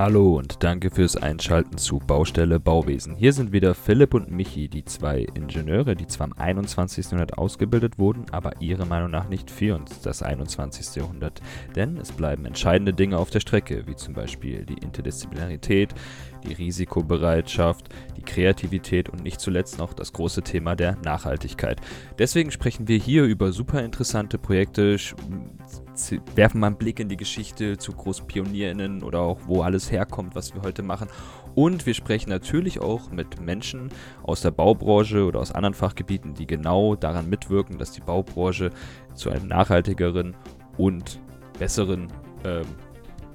Hallo und danke fürs Einschalten zu Baustelle Bauwesen. Hier sind wieder Philipp und Michi, die zwei Ingenieure, die zwar im 21. Jahrhundert ausgebildet wurden, aber ihrer Meinung nach nicht für uns das 21. Jahrhundert. Denn es bleiben entscheidende Dinge auf der Strecke, wie zum Beispiel die Interdisziplinarität, die Risikobereitschaft, die Kreativität und nicht zuletzt noch das große Thema der Nachhaltigkeit. Deswegen sprechen wir hier über super interessante Projekte, werfen mal einen Blick in die Geschichte zu großen PionierInnen oder auch wo alles herkommt, was wir heute machen. Und wir sprechen natürlich auch mit Menschen aus der Baubranche oder aus anderen Fachgebieten, die genau daran mitwirken, dass die Baubranche zu einem nachhaltigeren und besseren ähm,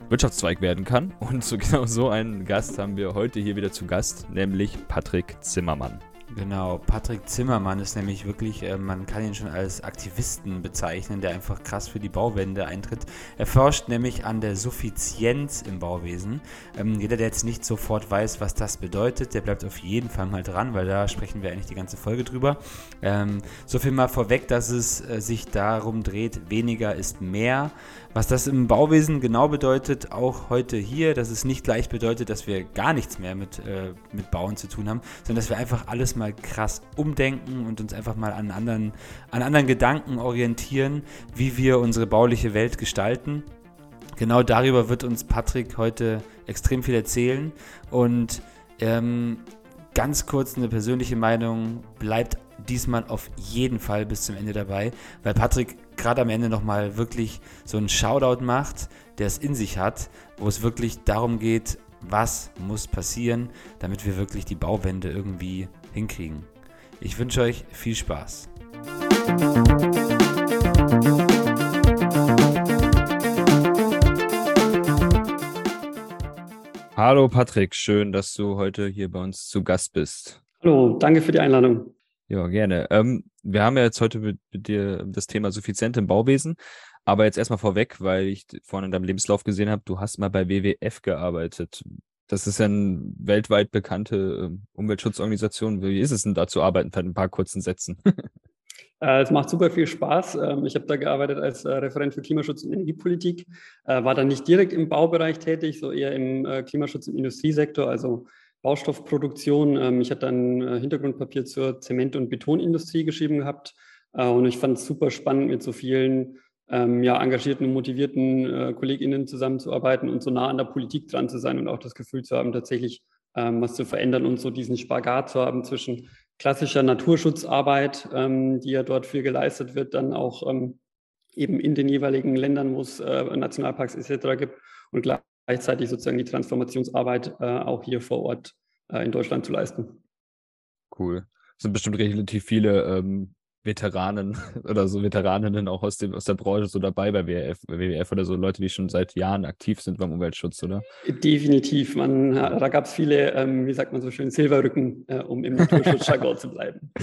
Wirtschaftszweig werden kann. Und so genau so einen Gast haben wir heute hier wieder zu Gast, nämlich Patrick Zimmermann. Genau, Patrick Zimmermann ist nämlich wirklich, äh, man kann ihn schon als Aktivisten bezeichnen, der einfach krass für die Bauwende eintritt. Er forscht nämlich an der Suffizienz im Bauwesen. Ähm, jeder, der jetzt nicht sofort weiß, was das bedeutet, der bleibt auf jeden Fall mal dran, weil da sprechen wir eigentlich die ganze Folge drüber. Ähm, so viel mal vorweg, dass es äh, sich darum dreht, weniger ist mehr. Was das im Bauwesen genau bedeutet, auch heute hier, dass es nicht gleich bedeutet, dass wir gar nichts mehr mit, äh, mit Bauen zu tun haben, sondern dass wir einfach alles mal krass umdenken und uns einfach mal an anderen, an anderen Gedanken orientieren, wie wir unsere bauliche Welt gestalten. Genau darüber wird uns Patrick heute extrem viel erzählen und ähm, ganz kurz eine persönliche Meinung, bleibt diesmal auf jeden Fall bis zum Ende dabei, weil Patrick gerade am Ende nochmal wirklich so einen Shoutout macht, der es in sich hat, wo es wirklich darum geht, was muss passieren, damit wir wirklich die Bauwende irgendwie hinkriegen. Ich wünsche euch viel Spaß. Hallo Patrick, schön, dass du heute hier bei uns zu Gast bist. Hallo, danke für die Einladung. Ja, gerne. Ähm, wir haben ja jetzt heute mit, mit dir das Thema Suffizient im Bauwesen. Aber jetzt erstmal vorweg, weil ich vorhin in deinem Lebenslauf gesehen habe, du hast mal bei WWF gearbeitet. Das ist ja eine weltweit bekannte ähm, Umweltschutzorganisation. Wie ist es denn da zu arbeiten, für ein paar kurzen Sätzen? Äh, es macht super viel Spaß. Ähm, ich habe da gearbeitet als äh, Referent für Klimaschutz und Energiepolitik, äh, war dann nicht direkt im Baubereich tätig, so eher im Klimaschutz im Industriesektor, also Baustoffproduktion. Ähm, ich hatte ein äh, Hintergrundpapier zur Zement- und Betonindustrie geschrieben gehabt äh, und ich fand es super spannend, mit so vielen ähm, ja, engagierten und motivierten äh, KollegInnen zusammenzuarbeiten und so nah an der Politik dran zu sein und auch das Gefühl zu haben, tatsächlich ähm, was zu verändern und so diesen Spagat zu haben zwischen klassischer Naturschutzarbeit, die ja dort viel geleistet wird, dann auch eben in den jeweiligen Ländern, wo es äh, Nationalparks etc. gibt und gleichzeitig sozusagen die Transformationsarbeit äh, auch hier vor Ort äh, in Deutschland zu leisten. Cool. Es sind bestimmt relativ viele ähm, Veteranen oder so Veteraninnen auch aus, dem, aus der Branche so dabei bei WWF, WWF oder so Leute, die schon seit Jahren aktiv sind beim Umweltschutz, oder? Definitiv. Man, da gab es viele, ähm, wie sagt man so schön, Silberrücken, äh, um im Naturschutzjargon zu bleiben.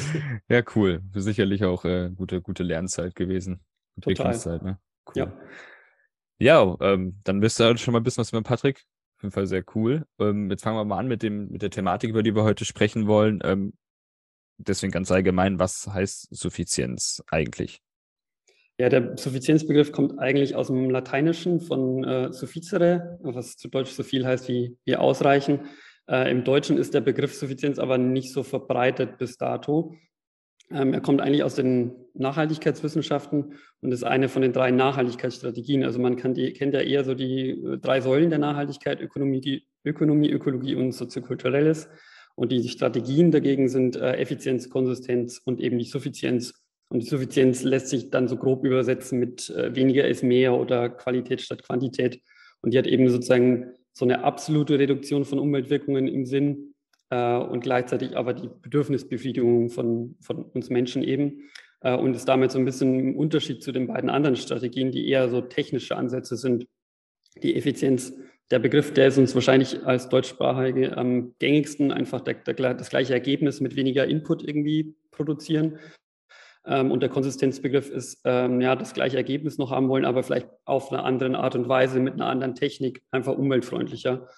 Ja, cool. Sicherlich auch äh, gute, gute Lernzeit gewesen. Entwicklungszeit, ne? Cool. Ja. Ja, ähm, dann wisst ihr schon mal ein bisschen was mit Patrick. Auf jeden Fall sehr cool. Ähm, jetzt fangen wir mal an mit, dem, mit der Thematik, über die wir heute sprechen wollen. Ähm, deswegen ganz allgemein, was heißt Suffizienz eigentlich? Ja, der Suffizienzbegriff kommt eigentlich aus dem Lateinischen von äh, sufficere, was zu Deutsch so viel heißt wie, wie ausreichen. Äh, Im Deutschen ist der Begriff Suffizienz aber nicht so verbreitet bis dato. Ähm, er kommt eigentlich aus den Nachhaltigkeitswissenschaften und ist eine von den drei Nachhaltigkeitsstrategien. Also man kann die, kennt ja eher so die äh, drei Säulen der Nachhaltigkeit, Ökonomie, Ökonomie Ökologie und Soziokulturelles. Und die Strategien dagegen sind äh, Effizienz, Konsistenz und eben die Suffizienz. Und die Suffizienz lässt sich dann so grob übersetzen mit äh, weniger ist mehr oder Qualität statt Quantität. Und die hat eben sozusagen so eine absolute Reduktion von Umweltwirkungen im Sinn, äh, und gleichzeitig aber die Bedürfnisbefriedigung von, von uns Menschen eben. Äh, und ist damit so ein bisschen im Unterschied zu den beiden anderen Strategien, die eher so technische Ansätze sind. Die Effizienz, der Begriff, der ist uns wahrscheinlich als Deutschsprachige am gängigsten, einfach der, der, das gleiche Ergebnis mit weniger Input irgendwie produzieren. Ähm, und der Konsistenzbegriff ist, ähm, ja, das gleiche Ergebnis noch haben wollen, aber vielleicht auf eine andere Art und Weise mit einer anderen Technik, einfach umweltfreundlicher.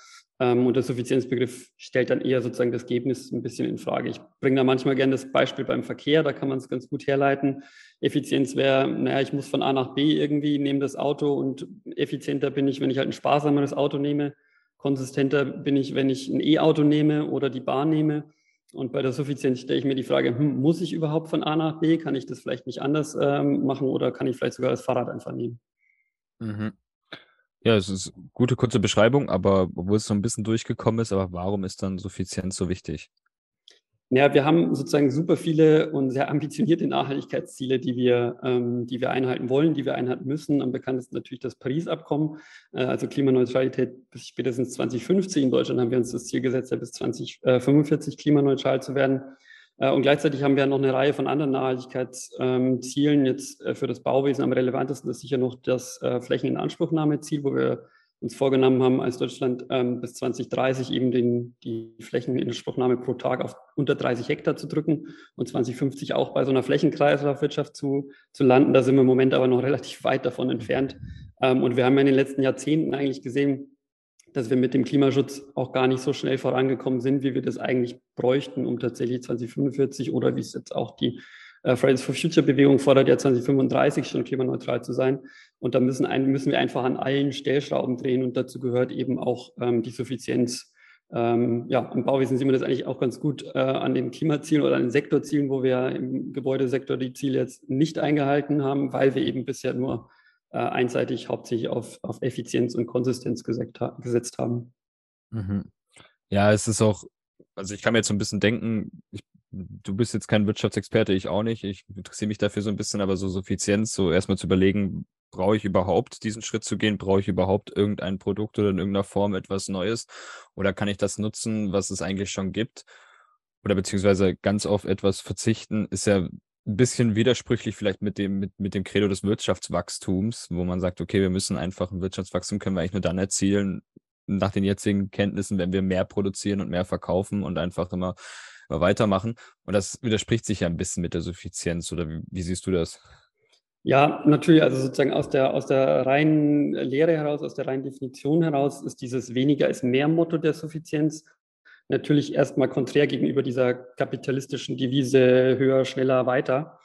Ähm, und der Suffizienzbegriff stellt dann eher sozusagen das Ergebnis ein bisschen in Frage. Ich bringe da manchmal gerne das Beispiel beim Verkehr, da kann man es ganz gut herleiten. Effizienz wäre, naja, ich muss von A nach B irgendwie, nehme das Auto und effizienter bin ich, wenn ich halt ein sparsameres Auto nehme. konsistenter bin ich, wenn ich ein E-Auto nehme oder die Bahn nehme. Und bei der Suffizienz stelle ich mir die Frage, hm, muss ich überhaupt von A nach B? Kann ich das vielleicht nicht anders ähm, machen oder kann ich vielleicht sogar das Fahrrad einfach nehmen? Mhm. Ja, es ist eine gute kurze Beschreibung, aber obwohl es so ein bisschen durchgekommen ist, aber warum ist dann Suffizienz so wichtig? Ja, wir haben sozusagen super viele und sehr ambitionierte Nachhaltigkeitsziele, die wir, ähm, die wir einhalten wollen, die wir einhalten müssen. Am bekanntesten natürlich das Paris-Abkommen, äh, also Klimaneutralität bis spätestens 2050. In Deutschland haben wir uns das Ziel gesetzt, bis 2045 klimaneutral zu werden. Äh, und gleichzeitig haben wir noch eine Reihe von anderen Nachhaltigkeitszielen. Jetzt äh, für das Bauwesen am relevantesten ist sicher noch das äh, Flächeninanspruchnahmeziel, wo wir uns vorgenommen haben, als Deutschland ähm, bis 2030 eben den, die Flächeninanspruchnahme pro Tag auf unter 30 Hektar zu drücken und 2050 auch bei so einer Flächenkreislaufwirtschaft zu, zu landen. Da sind wir im Moment aber noch relativ weit davon entfernt. Ähm, und wir haben ja in den letzten Jahrzehnten eigentlich gesehen, dass wir mit dem Klimaschutz auch gar nicht so schnell vorangekommen sind, wie wir das eigentlich bräuchten, um tatsächlich 2045 oder wie es jetzt auch die äh, Fridays for Future Bewegung fordert ja 2035 schon klimaneutral zu sein. Und da müssen, müssen wir einfach an allen Stellschrauben drehen und dazu gehört eben auch ähm, die Suffizienz. Ähm, ja, im Bauwesen sehen wir das eigentlich auch ganz gut äh, an den Klimazielen oder an den Sektorzielen, wo wir im Gebäudesektor die Ziele jetzt nicht eingehalten haben, weil wir eben bisher nur äh, einseitig hauptsächlich auf, auf Effizienz und Konsistenz gesetzt, gesetzt haben. Mhm. Ja, es ist auch, also ich kann mir jetzt so ein bisschen denken, ich du bist jetzt kein Wirtschaftsexperte, ich auch nicht. Ich interessiere mich dafür so ein bisschen, aber so Suffizienz, so erstmal zu überlegen, brauche ich überhaupt diesen Schritt zu gehen? Brauche ich überhaupt irgendein Produkt oder in irgendeiner Form etwas Neues? Oder kann ich das nutzen, was es eigentlich schon gibt? Oder beziehungsweise ganz auf etwas verzichten, ist ja ein bisschen widersprüchlich vielleicht mit dem, mit, mit dem Credo des Wirtschaftswachstums, wo man sagt, okay, wir müssen einfach ein Wirtschaftswachstum können wir eigentlich nur dann erzielen, nach den jetzigen Kenntnissen, wenn wir mehr produzieren und mehr verkaufen und einfach immer weitermachen. Und das widerspricht sich ja ein bisschen mit der Suffizienz, oder wie, wie siehst du das? Ja, natürlich, also sozusagen aus der, aus der reinen Lehre heraus, aus der reinen Definition heraus ist dieses weniger ist mehr Motto der Suffizienz natürlich erstmal konträr gegenüber dieser kapitalistischen Devise höher, schneller, weiter.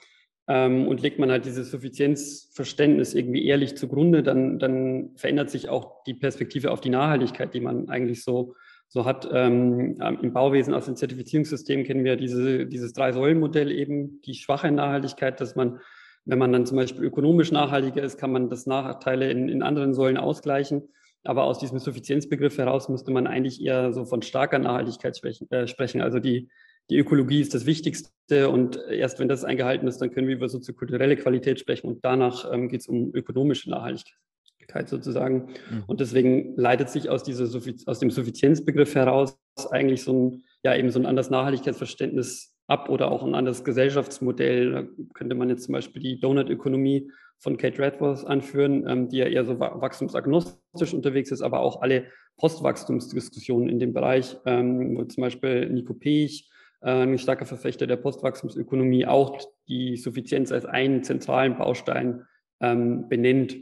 Ähm, und legt man halt dieses Suffizienzverständnis irgendwie ehrlich zugrunde, dann, dann verändert sich auch die Perspektive auf die Nachhaltigkeit, die man eigentlich so so hat ähm, im Bauwesen aus dem Zertifizierungssystem kennen wir diese, dieses Drei-Säulen-Modell eben, die schwache Nachhaltigkeit, dass man, wenn man dann zum Beispiel ökonomisch nachhaltiger ist, kann man das Nachteile in, in anderen Säulen ausgleichen. Aber aus diesem Suffizienzbegriff heraus müsste man eigentlich eher so von starker Nachhaltigkeit sprechen. Äh, sprechen. Also die, die Ökologie ist das Wichtigste und erst wenn das eingehalten ist, dann können wir über soziokulturelle Qualität sprechen und danach ähm, geht es um ökonomische Nachhaltigkeit sozusagen. Mhm. Und deswegen leitet sich aus, dieser, aus dem Suffizienzbegriff heraus eigentlich so ein, ja, eben so ein anderes Nachhaltigkeitsverständnis ab oder auch ein anderes Gesellschaftsmodell. Da könnte man jetzt zum Beispiel die Donut-Ökonomie von Kate Redworth anführen, ähm, die ja eher so wachstumsagnostisch unterwegs ist, aber auch alle Postwachstumsdiskussionen in dem Bereich, ähm, wo zum Beispiel Nico Pech, äh, ein starker Verfechter der Postwachstumsökonomie, auch die Suffizienz als einen zentralen Baustein ähm, benennt.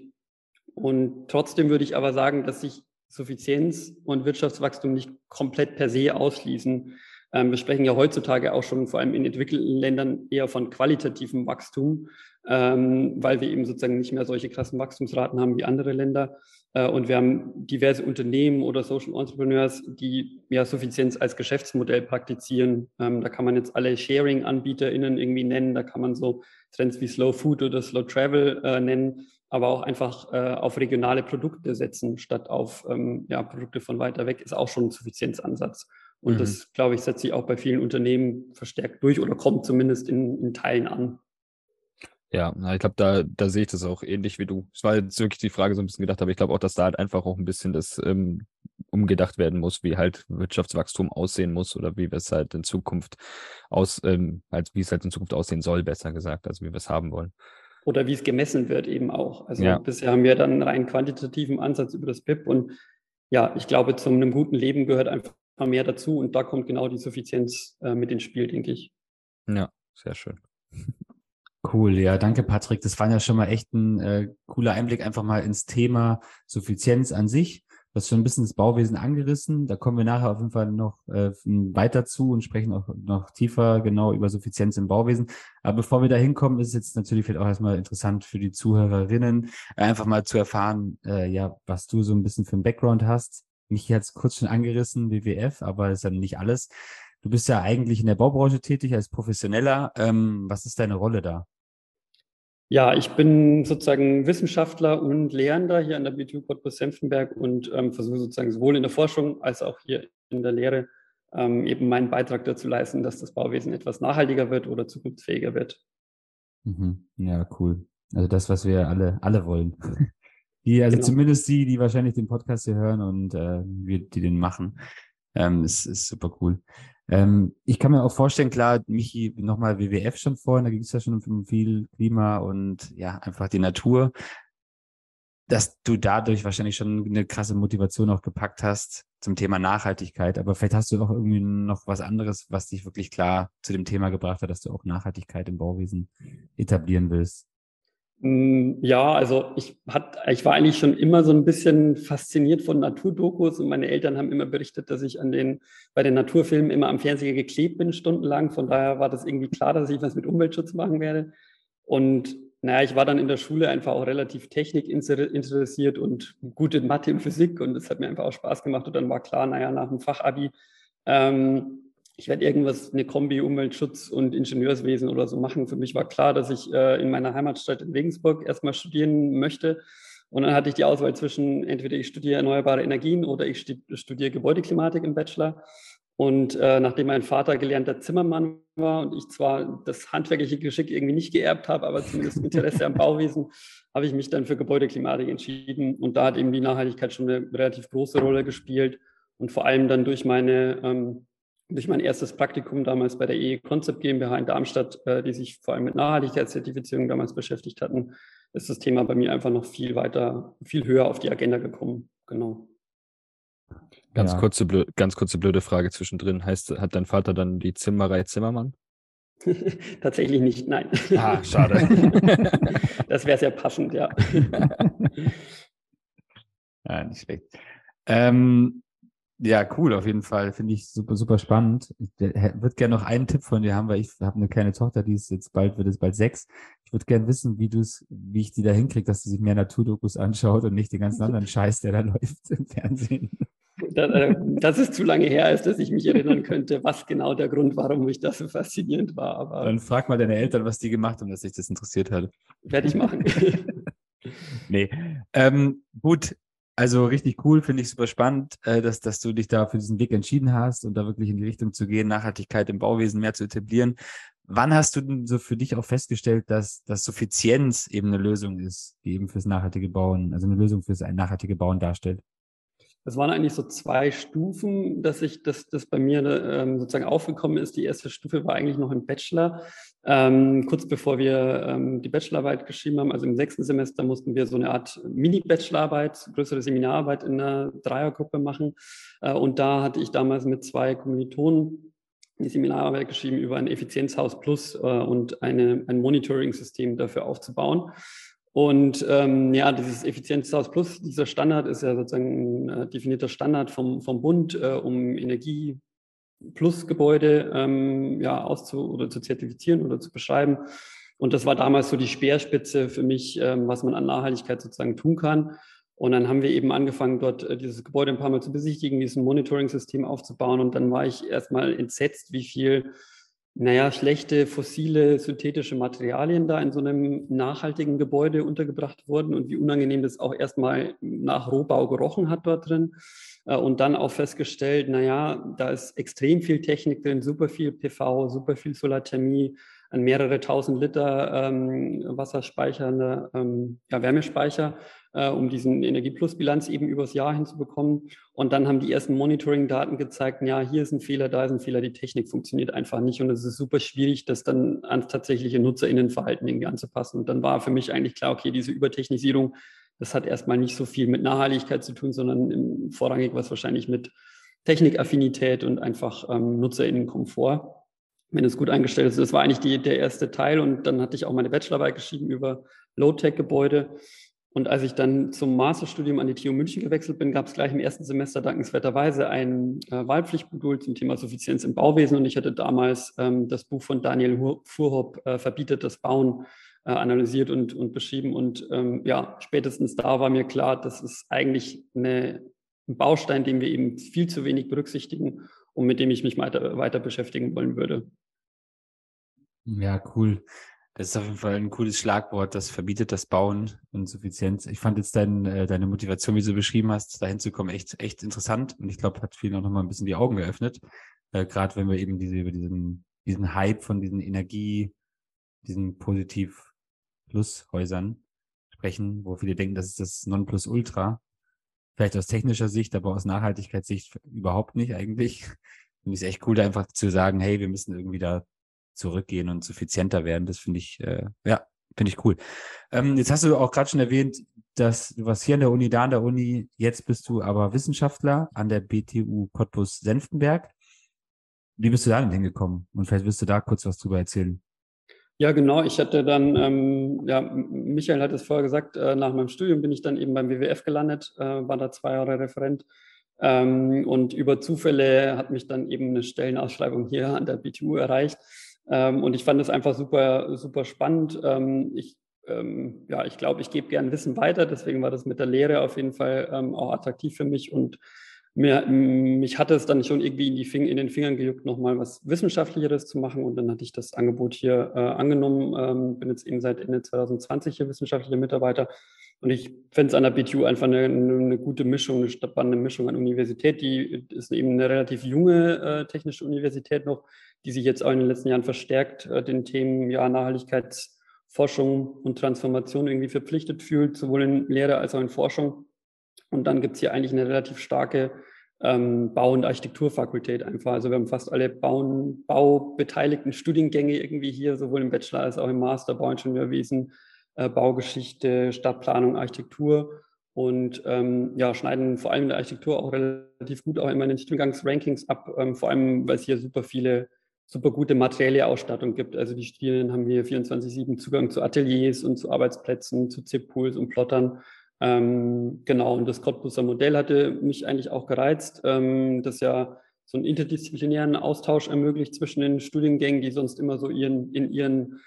Und trotzdem würde ich aber sagen, dass sich Suffizienz und Wirtschaftswachstum nicht komplett per se ausschließen. Ähm, wir sprechen ja heutzutage auch schon vor allem in entwickelten Ländern eher von qualitativem Wachstum, ähm, weil wir eben sozusagen nicht mehr solche krassen Wachstumsraten haben wie andere Länder. Äh, und wir haben diverse Unternehmen oder Social Entrepreneurs, die ja Suffizienz als Geschäftsmodell praktizieren. Ähm, da kann man jetzt alle Sharing-AnbieterInnen irgendwie nennen. Da kann man so Trends wie Slow Food oder Slow Travel äh, nennen aber auch einfach äh, auf regionale Produkte setzen, statt auf ähm, ja, Produkte von weiter weg, ist auch schon ein Suffizienzansatz. Und mhm. das, glaube ich, setzt sich auch bei vielen Unternehmen verstärkt durch oder kommt zumindest in, in Teilen an. Ja, ich glaube, da, da sehe ich das auch ähnlich wie du. Es war jetzt wirklich die Frage so ein bisschen gedacht, aber ich glaube auch, dass da halt einfach auch ein bisschen das ähm, umgedacht werden muss, wie halt Wirtschaftswachstum aussehen muss oder wie wir es halt in Zukunft aus, ähm, halt, wie es halt in Zukunft aussehen soll, besser gesagt, also wie wir es haben wollen oder wie es gemessen wird eben auch. Also ja. bisher haben wir dann einen rein quantitativen Ansatz über das BIP und ja, ich glaube, zu einem guten Leben gehört einfach mehr dazu und da kommt genau die Suffizienz äh, mit ins Spiel, denke ich. Ja, sehr schön. Cool, ja, danke Patrick. Das war ja schon mal echt ein äh, cooler Einblick einfach mal ins Thema Suffizienz an sich. Du hast schon ein bisschen das Bauwesen angerissen. Da kommen wir nachher auf jeden Fall noch äh, weiter zu und sprechen auch noch tiefer genau über Suffizienz im Bauwesen. Aber bevor wir da hinkommen, ist es jetzt natürlich vielleicht auch erstmal interessant für die Zuhörerinnen, einfach mal zu erfahren, äh, ja, was du so ein bisschen für einen Background hast. Michi hat es kurz schon angerissen, WWF, aber das ist dann nicht alles. Du bist ja eigentlich in der Baubranche tätig als Professioneller. Ähm, was ist deine Rolle da? Ja, ich bin sozusagen Wissenschaftler und Lehrender hier an der BTU Cottbus-Senftenberg und ähm, versuche sozusagen sowohl in der Forschung als auch hier in der Lehre ähm, eben meinen Beitrag dazu leisten, dass das Bauwesen etwas nachhaltiger wird oder zukunftsfähiger wird. Mhm. Ja, cool. Also das, was wir alle, alle wollen. Die, also genau. zumindest die, die wahrscheinlich den Podcast hier hören und äh, wir, die den machen. Ähm, ist, ist super cool. Ähm, ich kann mir auch vorstellen, klar, Michi, nochmal WWF schon vorhin, da ging es ja schon um viel Klima und ja, einfach die Natur, dass du dadurch wahrscheinlich schon eine krasse Motivation auch gepackt hast zum Thema Nachhaltigkeit. Aber vielleicht hast du auch irgendwie noch was anderes, was dich wirklich klar zu dem Thema gebracht hat, dass du auch Nachhaltigkeit im Bauwesen etablieren willst. Mm, ja, also ich, hat, ich war eigentlich schon immer so ein bisschen fasziniert von Naturdokus und meine Eltern haben immer berichtet, dass ich an den, bei den Naturfilmen immer am Fernseher geklebt bin, stundenlang. Von daher war das irgendwie klar, dass ich was mit Umweltschutz machen werde. Und naja, ich war dann in der Schule einfach auch relativ technikinteressiert und gut in Mathe und Physik und es hat mir einfach auch Spaß gemacht. Und dann war klar, naja, nach dem Fachabi ähm, ich werde irgendwas, eine Kombi Umweltschutz und Ingenieurswesen oder so machen. Für mich war klar, dass ich äh, in meiner Heimatstadt in Regensburg erstmal studieren möchte. Und dann hatte ich die Auswahl zwischen entweder ich studiere erneuerbare Energien oder ich studiere Gebäudeklimatik im Bachelor. Und äh, nachdem mein Vater gelernter Zimmermann war und ich zwar das handwerkliche Geschick irgendwie nicht geerbt habe, aber zumindest Interesse am Bauwesen, habe ich mich dann für Gebäudeklimatik entschieden. Und da hat eben die Nachhaltigkeit schon eine relativ große Rolle gespielt. Und vor allem dann durch meine ähm, durch mein erstes Praktikum damals bei der EE Concept GmbH in Darmstadt, äh, die sich vor allem mit Nachhaltigkeitszertifizierung damals beschäftigt hatten, ist das Thema bei mir einfach noch viel weiter, viel höher auf die Agenda gekommen. Genau. Ganz, ja. kurze, ganz kurze blöde Frage zwischendrin. Heißt, hat dein Vater dann die Zimmerei Zimmermann? Tatsächlich nicht, nein. Ah, schade. das wäre sehr passend, ja. ja, nicht schlecht. Ähm, ja, cool, auf jeden Fall. Finde ich super, super spannend. Ich würde gerne noch einen Tipp von dir haben, weil ich habe eine kleine Tochter, die ist jetzt bald, wird es bald sechs. Ich würde gerne wissen, wie du es, wie ich die da hinkriege, dass sie sich mehr Naturdokus anschaut und nicht den ganzen anderen Scheiß, der da läuft im Fernsehen. Äh, das ist zu lange her, als dass ich mich erinnern könnte, was genau der Grund war, warum mich das so faszinierend war. Aber Dann frag mal deine Eltern, was die gemacht haben, dass sich das interessiert hat. Werde ich machen. nee. Ähm, gut, also richtig cool, finde ich super spannend, äh, dass, dass du dich da für diesen Weg entschieden hast und da wirklich in die Richtung zu gehen, Nachhaltigkeit im Bauwesen mehr zu etablieren. Wann hast du denn so für dich auch festgestellt, dass, dass Suffizienz eben eine Lösung ist, die eben fürs nachhaltige Bauen, also eine Lösung fürs nachhaltige Bauen darstellt? Das waren eigentlich so zwei Stufen, dass ich, dass das bei mir ähm, sozusagen aufgekommen ist. Die erste Stufe war eigentlich noch im Bachelor. Ähm, kurz bevor wir ähm, die Bachelorarbeit geschrieben haben, also im sechsten Semester, mussten wir so eine Art Mini-Bachelorarbeit, größere Seminararbeit in einer Dreiergruppe machen. Äh, und da hatte ich damals mit zwei Kommilitonen die Seminararbeit geschrieben über ein Effizienzhaus Plus äh, und eine, ein Monitoring-System dafür aufzubauen. Und ähm, ja, dieses Effizienzhaus Plus, dieser Standard ist ja sozusagen ein äh, definierter Standard vom, vom Bund, äh, um Energie Plus Gebäude ähm, ja, auszu oder zu zertifizieren oder zu beschreiben. Und das war damals so die Speerspitze für mich, ähm, was man an Nachhaltigkeit sozusagen tun kann. Und dann haben wir eben angefangen, dort äh, dieses Gebäude ein paar Mal zu besichtigen, dieses Monitoring-System aufzubauen. Und dann war ich erstmal entsetzt, wie viel naja, schlechte fossile synthetische Materialien da in so einem nachhaltigen Gebäude untergebracht wurden und wie unangenehm das auch erstmal nach Rohbau gerochen hat dort drin. Äh, und dann auch festgestellt, naja, da ist extrem viel Technik drin, super viel PV, super viel Solarthermie, an mehrere tausend Liter ähm, wasserspeichernde ähm, ja, Wärmespeicher äh, um diesen Energieplusbilanz eben übers Jahr hinzubekommen. Und dann haben die ersten Monitoring-Daten gezeigt, ja, hier ist ein Fehler, da ist ein Fehler, die Technik funktioniert einfach nicht. Und es ist super schwierig, das dann ans tatsächliche NutzerInnenverhalten irgendwie anzupassen. Und dann war für mich eigentlich klar, okay, diese Übertechnisierung, das hat erstmal nicht so viel mit Nachhaltigkeit zu tun, sondern vorrangig was wahrscheinlich mit Technikaffinität und einfach ähm, NutzerInnenkomfort wenn es gut eingestellt ist. Das war eigentlich die, der erste Teil und dann hatte ich auch meine Bachelorarbeit geschrieben über Low-Tech-Gebäude und als ich dann zum Masterstudium an die TU München gewechselt bin, gab es gleich im ersten Semester dankenswerterweise ein äh, Wahlpflichtmodul zum Thema Suffizienz im Bauwesen. Und ich hatte damals ähm, das Buch von Daniel Fuhrhopp, äh, Verbietet das Bauen, äh, analysiert und, und beschrieben. Und ähm, ja, spätestens da war mir klar, das ist eigentlich eine ein Baustein, den wir eben viel zu wenig berücksichtigen und mit dem ich mich weiter, weiter beschäftigen wollen würde. Ja, cool. Das ist auf jeden Fall ein cooles Schlagwort, das verbietet das Bauen und Suffizienz. Ich fand jetzt dein, äh, deine Motivation, wie du beschrieben hast, dahin zu kommen, echt, echt interessant. Und ich glaube, hat vielen auch nochmal ein bisschen die Augen geöffnet. Äh, Gerade wenn wir eben diese, über diesen, diesen Hype von diesen Energie, diesen Positiv-Plus-Häusern sprechen, wo viele denken, das ist das Nonplusultra. Vielleicht aus technischer Sicht, aber aus Nachhaltigkeitssicht überhaupt nicht eigentlich. Finde ich es echt cool, da einfach zu sagen, hey, wir müssen irgendwie da zurückgehen und suffizienter werden. Das finde ich, äh, ja, finde ich cool. Ähm, jetzt hast du auch gerade schon erwähnt, dass du warst hier an der Uni, da an der Uni, jetzt bist du aber Wissenschaftler an der BTU Cottbus-Senftenberg. Wie bist du da denn hingekommen? Und vielleicht wirst du da kurz was drüber erzählen. Ja, genau. Ich hatte dann, ähm, ja, Michael hat es vorher gesagt, äh, nach meinem Studium bin ich dann eben beim WWF gelandet, äh, war da zwei Jahre Referent. Ähm, und über Zufälle hat mich dann eben eine Stellenausschreibung hier an der BTU erreicht. Ähm, und ich fand es einfach super, super spannend. Ähm, ich ähm, ja, ich glaube, ich gebe gern Wissen weiter. Deswegen war das mit der Lehre auf jeden Fall ähm, auch attraktiv für mich. Und mir, mich hatte es dann schon irgendwie in, die Fing in den Fingern gejuckt, nochmal was Wissenschaftlicheres zu machen. Und dann hatte ich das Angebot hier äh, angenommen. Ähm, bin jetzt eben seit Ende 2020 hier wissenschaftlicher Mitarbeiter. Und ich fände es an der BTU einfach eine, eine, gute Mischung, eine spannende Mischung an Universität. Die ist eben eine relativ junge äh, technische Universität noch die sich jetzt auch in den letzten Jahren verstärkt äh, den Themen ja, Nachhaltigkeitsforschung und Transformation irgendwie verpflichtet fühlt, sowohl in Lehre als auch in Forschung. Und dann gibt es hier eigentlich eine relativ starke ähm, Bau- und Architekturfakultät einfach. Also wir haben fast alle Bauen, baubeteiligten Studiengänge irgendwie hier, sowohl im Bachelor als auch im Master, Bauingenieurwesen, äh, Baugeschichte, Stadtplanung, Architektur und ähm, ja, schneiden vor allem in der Architektur auch relativ gut auch in den Studiengangsrankings ab, ähm, vor allem weil es hier super viele super gute materielle Ausstattung gibt. Also die Studierenden haben hier 24-7 Zugang zu Ateliers und zu Arbeitsplätzen, zu ZIP-Pools und Plottern. Ähm, genau, und das Cottbuser Modell hatte mich eigentlich auch gereizt, ähm, das ja so einen interdisziplinären Austausch ermöglicht zwischen den Studiengängen, die sonst immer so ihren, in ihren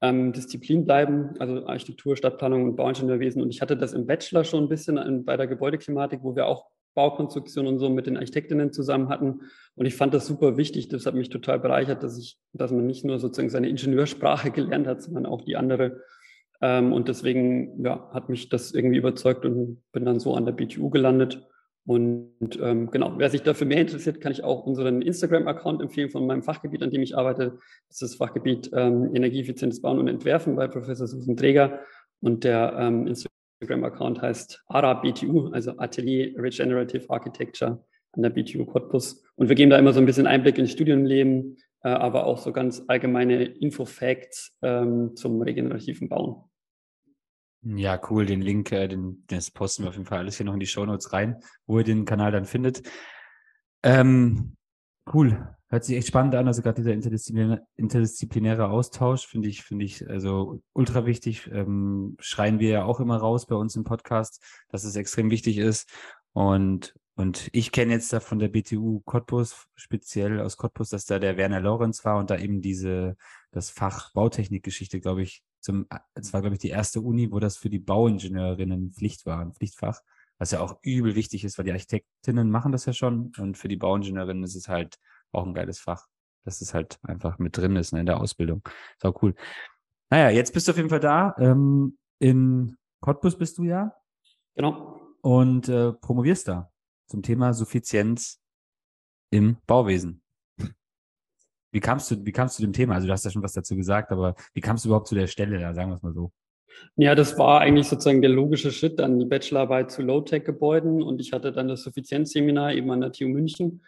ähm, Disziplinen bleiben, also Architektur, Stadtplanung und Bauingenieurwesen. Und ich hatte das im Bachelor schon ein bisschen bei der Gebäudeklimatik, wo wir auch Baukonstruktion und so mit den Architektinnen zusammen hatten. Und ich fand das super wichtig. Das hat mich total bereichert, dass ich, dass man nicht nur sozusagen seine Ingenieursprache gelernt hat, sondern auch die andere. Ähm, und deswegen ja, hat mich das irgendwie überzeugt und bin dann so an der BTU gelandet. Und ähm, genau, wer sich dafür mehr interessiert, kann ich auch unseren Instagram-Account empfehlen von meinem Fachgebiet, an dem ich arbeite. Das ist das Fachgebiet ähm, Energieeffizientes Bauen und Entwerfen bei Professor Susan Träger. Und der ähm, Instagram Instagram-Account heißt ARA-BTU, also Atelier Regenerative Architecture an der BTU Cottbus. Und wir geben da immer so ein bisschen Einblick ins Studienleben, äh, aber auch so ganz allgemeine Info-Facts ähm, zum regenerativen Bauen. Ja, cool. Den Link, äh, den, das posten wir auf jeden Fall alles hier noch in die Show Notes rein, wo ihr den Kanal dann findet. Ähm, cool. Hört sich echt spannend an. Also gerade dieser interdisziplinäre, interdisziplinäre Austausch finde ich, finde ich also ultra wichtig. Ähm, schreien wir ja auch immer raus bei uns im Podcast, dass es extrem wichtig ist. Und, und ich kenne jetzt da von der BTU Cottbus, speziell aus Cottbus, dass da der Werner Lorenz war und da eben diese, das Fach Bautechnikgeschichte, glaube ich, zum, es war, glaube ich, die erste Uni, wo das für die Bauingenieurinnen Pflicht war, ein Pflichtfach, was ja auch übel wichtig ist, weil die Architektinnen machen das ja schon und für die Bauingenieurinnen ist es halt auch ein geiles Fach, dass es halt einfach mit drin ist ne, in der Ausbildung. Ist auch cool. Naja, jetzt bist du auf jeden Fall da. Ähm, in Cottbus bist du ja. Genau. Und äh, promovierst da zum Thema Suffizienz im Bauwesen. Wie kamst du, wie kamst du dem Thema? Also du hast ja schon was dazu gesagt, aber wie kamst du überhaupt zu der Stelle da, sagen wir es mal so? Ja, das war eigentlich sozusagen der logische Schritt an die Bachelorarbeit zu Low-Tech-Gebäuden und ich hatte dann das Suffizienzseminar eben an der TU München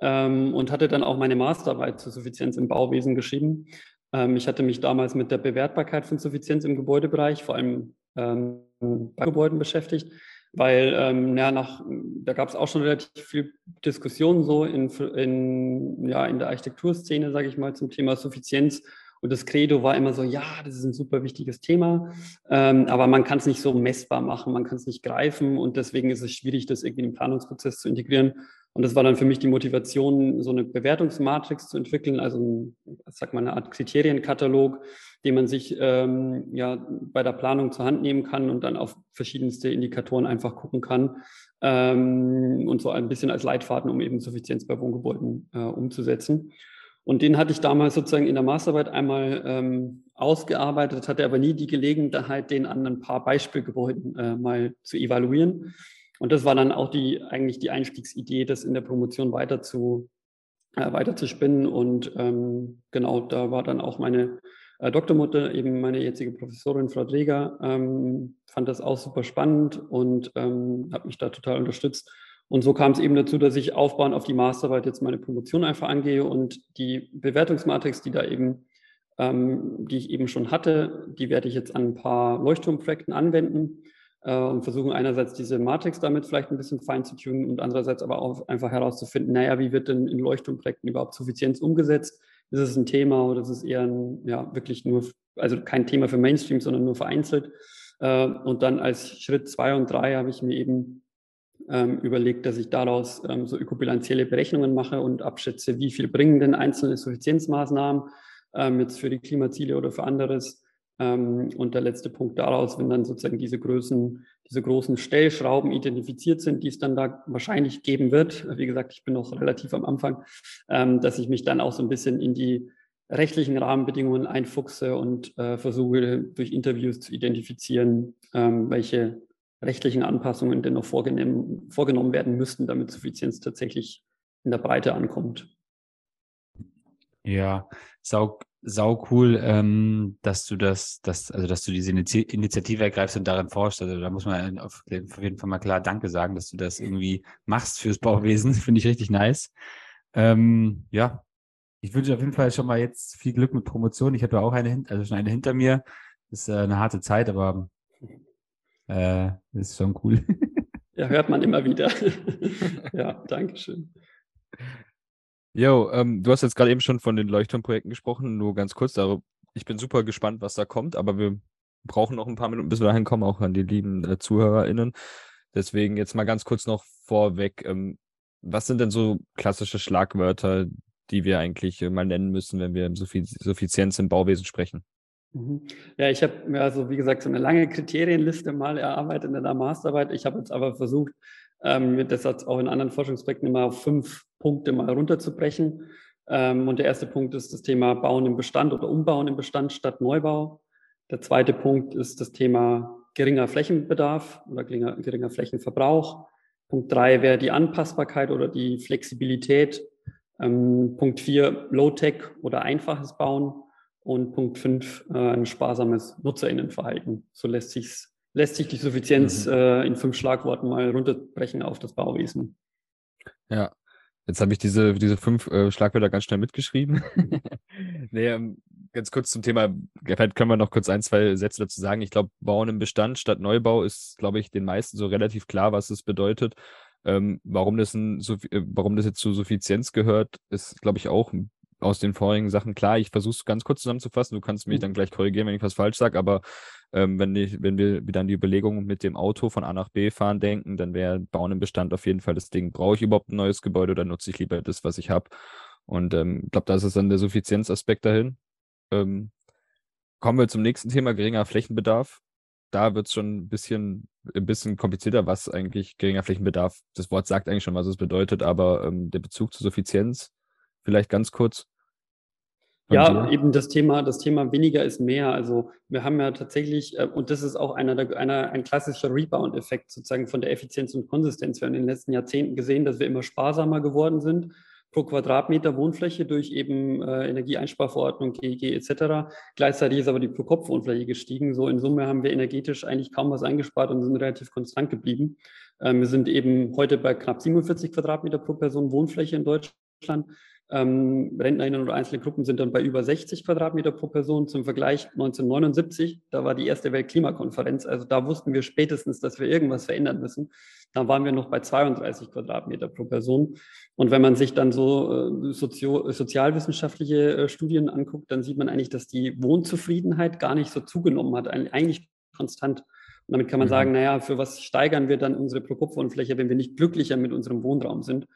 ähm, und hatte dann auch meine Masterarbeit zur Suffizienz im Bauwesen geschrieben. Ähm, ich hatte mich damals mit der Bewertbarkeit von Suffizienz im Gebäudebereich, vor allem ähm, bei Gebäuden beschäftigt, weil ähm, ja, nach, da gab es auch schon relativ viel Diskussionen so in, in, ja, in der Architekturszene, sage ich mal, zum Thema Suffizienz. Und das Credo war immer so, ja, das ist ein super wichtiges Thema, ähm, aber man kann es nicht so messbar machen, man kann es nicht greifen und deswegen ist es schwierig, das irgendwie in den Planungsprozess zu integrieren. Und das war dann für mich die Motivation, so eine Bewertungsmatrix zu entwickeln, also ein, sag mal, eine Art Kriterienkatalog, den man sich ähm, ja bei der Planung zur Hand nehmen kann und dann auf verschiedenste Indikatoren einfach gucken kann ähm, und so ein bisschen als Leitfaden, um eben Suffizienz bei Wohngebäuden äh, umzusetzen. Und den hatte ich damals sozusagen in der Masterarbeit einmal ähm, ausgearbeitet, hatte aber nie die Gelegenheit, den an ein paar Beispielgebäuden äh, mal zu evaluieren. Und das war dann auch die, eigentlich die Einstiegsidee, das in der Promotion weiter zu, äh, weiter zu spinnen. Und ähm, genau, da war dann auch meine äh, Doktormutter, eben meine jetzige Professorin Frau Dreger, ähm, fand das auch super spannend und ähm, hat mich da total unterstützt. Und so kam es eben dazu, dass ich aufbauend auf die Masterarbeit jetzt meine Promotion einfach angehe und die Bewertungsmatrix, die da eben, ähm, die ich eben schon hatte, die werde ich jetzt an ein paar Leuchtturmprojekten anwenden äh, und versuchen einerseits diese Matrix damit vielleicht ein bisschen fein zu tunen und andererseits aber auch einfach herauszufinden, naja, wie wird denn in Leuchtturmprojekten überhaupt Suffizienz umgesetzt? Ist es ein Thema oder ist es eher ein, ja, wirklich nur, also kein Thema für Mainstream, sondern nur vereinzelt? Äh, und dann als Schritt zwei und drei habe ich mir eben ähm, überlegt, dass ich daraus ähm, so ökobilanzielle Berechnungen mache und abschätze, wie viel bringen denn einzelne Suffizienzmaßnahmen ähm, jetzt für die Klimaziele oder für anderes. Ähm, und der letzte Punkt daraus, wenn dann sozusagen diese Größen, diese großen Stellschrauben identifiziert sind, die es dann da wahrscheinlich geben wird. Wie gesagt, ich bin noch relativ am Anfang, ähm, dass ich mich dann auch so ein bisschen in die rechtlichen Rahmenbedingungen einfuchse und äh, versuche durch Interviews zu identifizieren, ähm, welche rechtlichen Anpassungen denn noch vorgenommen, werden müssten, damit Suffizienz tatsächlich in der Breite ankommt. Ja, sau, sau cool, ähm, dass du das, das, also dass du diese Initiative ergreifst und darin forschst. Also da muss man auf, auf jeden Fall mal klar Danke sagen, dass du das irgendwie machst fürs Bauwesen. Finde ich richtig nice. Ähm, ja, ich wünsche auf jeden Fall schon mal jetzt viel Glück mit Promotion. Ich hatte auch eine, also schon eine hinter mir. Das ist äh, eine harte Zeit, aber äh, ist schon cool. ja, hört man immer wieder. ja, danke schön. Jo, ähm, du hast jetzt gerade eben schon von den Leuchtturmprojekten gesprochen, nur ganz kurz. Darüber, ich bin super gespannt, was da kommt, aber wir brauchen noch ein paar Minuten, bis wir dahin kommen, auch an die lieben äh, ZuhörerInnen. Deswegen jetzt mal ganz kurz noch vorweg. Ähm, was sind denn so klassische Schlagwörter, die wir eigentlich äh, mal nennen müssen, wenn wir um Suffizienz im Bauwesen sprechen? Mhm. Ja, ich habe mir also, wie gesagt, so eine lange Kriterienliste mal erarbeitet in der Masterarbeit. Ich habe jetzt aber versucht, ähm, das auch in anderen Forschungsprojekten immer auf fünf Punkte mal runterzubrechen. Ähm, und der erste Punkt ist das Thema Bauen im Bestand oder Umbauen im Bestand statt Neubau. Der zweite Punkt ist das Thema geringer Flächenbedarf oder geringer, geringer Flächenverbrauch. Punkt drei wäre die Anpassbarkeit oder die Flexibilität. Ähm, Punkt vier Low-Tech oder einfaches Bauen. Und Punkt 5, äh, ein sparsames Nutzerinnenverhalten. So lässt, sich's, lässt sich die Suffizienz mhm. äh, in fünf Schlagworten mal runterbrechen auf das Bauwesen. Ja, jetzt habe ich diese, diese fünf äh, Schlagwörter ganz schnell mitgeschrieben. nee, ähm, ganz kurz zum Thema, vielleicht können wir noch kurz ein, zwei Sätze dazu sagen. Ich glaube, Bauen im Bestand statt Neubau ist, glaube ich, den meisten so relativ klar, was es bedeutet. Ähm, warum, das ein, äh, warum das jetzt zu Suffizienz gehört, ist, glaube ich, auch ein aus den vorigen Sachen. Klar, ich versuche es ganz kurz zusammenzufassen. Du kannst mich mhm. dann gleich korrigieren, wenn ich was falsch sage. Aber ähm, wenn, ich, wenn wir wieder an die Überlegung mit dem Auto von A nach B fahren denken, dann wäre Bauen im Bestand auf jeden Fall das Ding. Brauche ich überhaupt ein neues Gebäude oder nutze ich lieber das, was ich habe? Und ich ähm, glaube, das ist dann der Suffizienzaspekt dahin. Ähm, kommen wir zum nächsten Thema, geringer Flächenbedarf. Da wird es schon ein bisschen, ein bisschen komplizierter, was eigentlich geringer Flächenbedarf, das Wort sagt eigentlich schon, was es bedeutet, aber ähm, der Bezug zur Suffizienz Vielleicht ganz kurz. Ja, eben das Thema, das Thema weniger ist mehr. Also wir haben ja tatsächlich, äh, und das ist auch einer, der, einer ein klassischer Rebound-Effekt sozusagen von der Effizienz und Konsistenz. Wir haben in den letzten Jahrzehnten gesehen, dass wir immer sparsamer geworden sind pro Quadratmeter Wohnfläche durch eben äh, Energieeinsparverordnung, GEG etc. Gleichzeitig ist aber die Pro-Kopf-Wohnfläche gestiegen. So in Summe haben wir energetisch eigentlich kaum was eingespart und sind relativ konstant geblieben. Ähm, wir sind eben heute bei knapp 47 Quadratmeter pro Person Wohnfläche in Deutschland. Ähm, Rentnerinnen oder einzelne Gruppen sind dann bei über 60 Quadratmeter pro Person. Zum Vergleich 1979, da war die erste Weltklimakonferenz. Also da wussten wir spätestens, dass wir irgendwas verändern müssen. Da waren wir noch bei 32 Quadratmeter pro Person. Und wenn man sich dann so äh, sozio sozialwissenschaftliche äh, Studien anguckt, dann sieht man eigentlich, dass die Wohnzufriedenheit gar nicht so zugenommen hat, eigentlich konstant. Und damit kann man mhm. sagen, naja, für was steigern wir dann unsere Pro-Kopf-Wohnfläche, wenn wir nicht glücklicher mit unserem Wohnraum sind?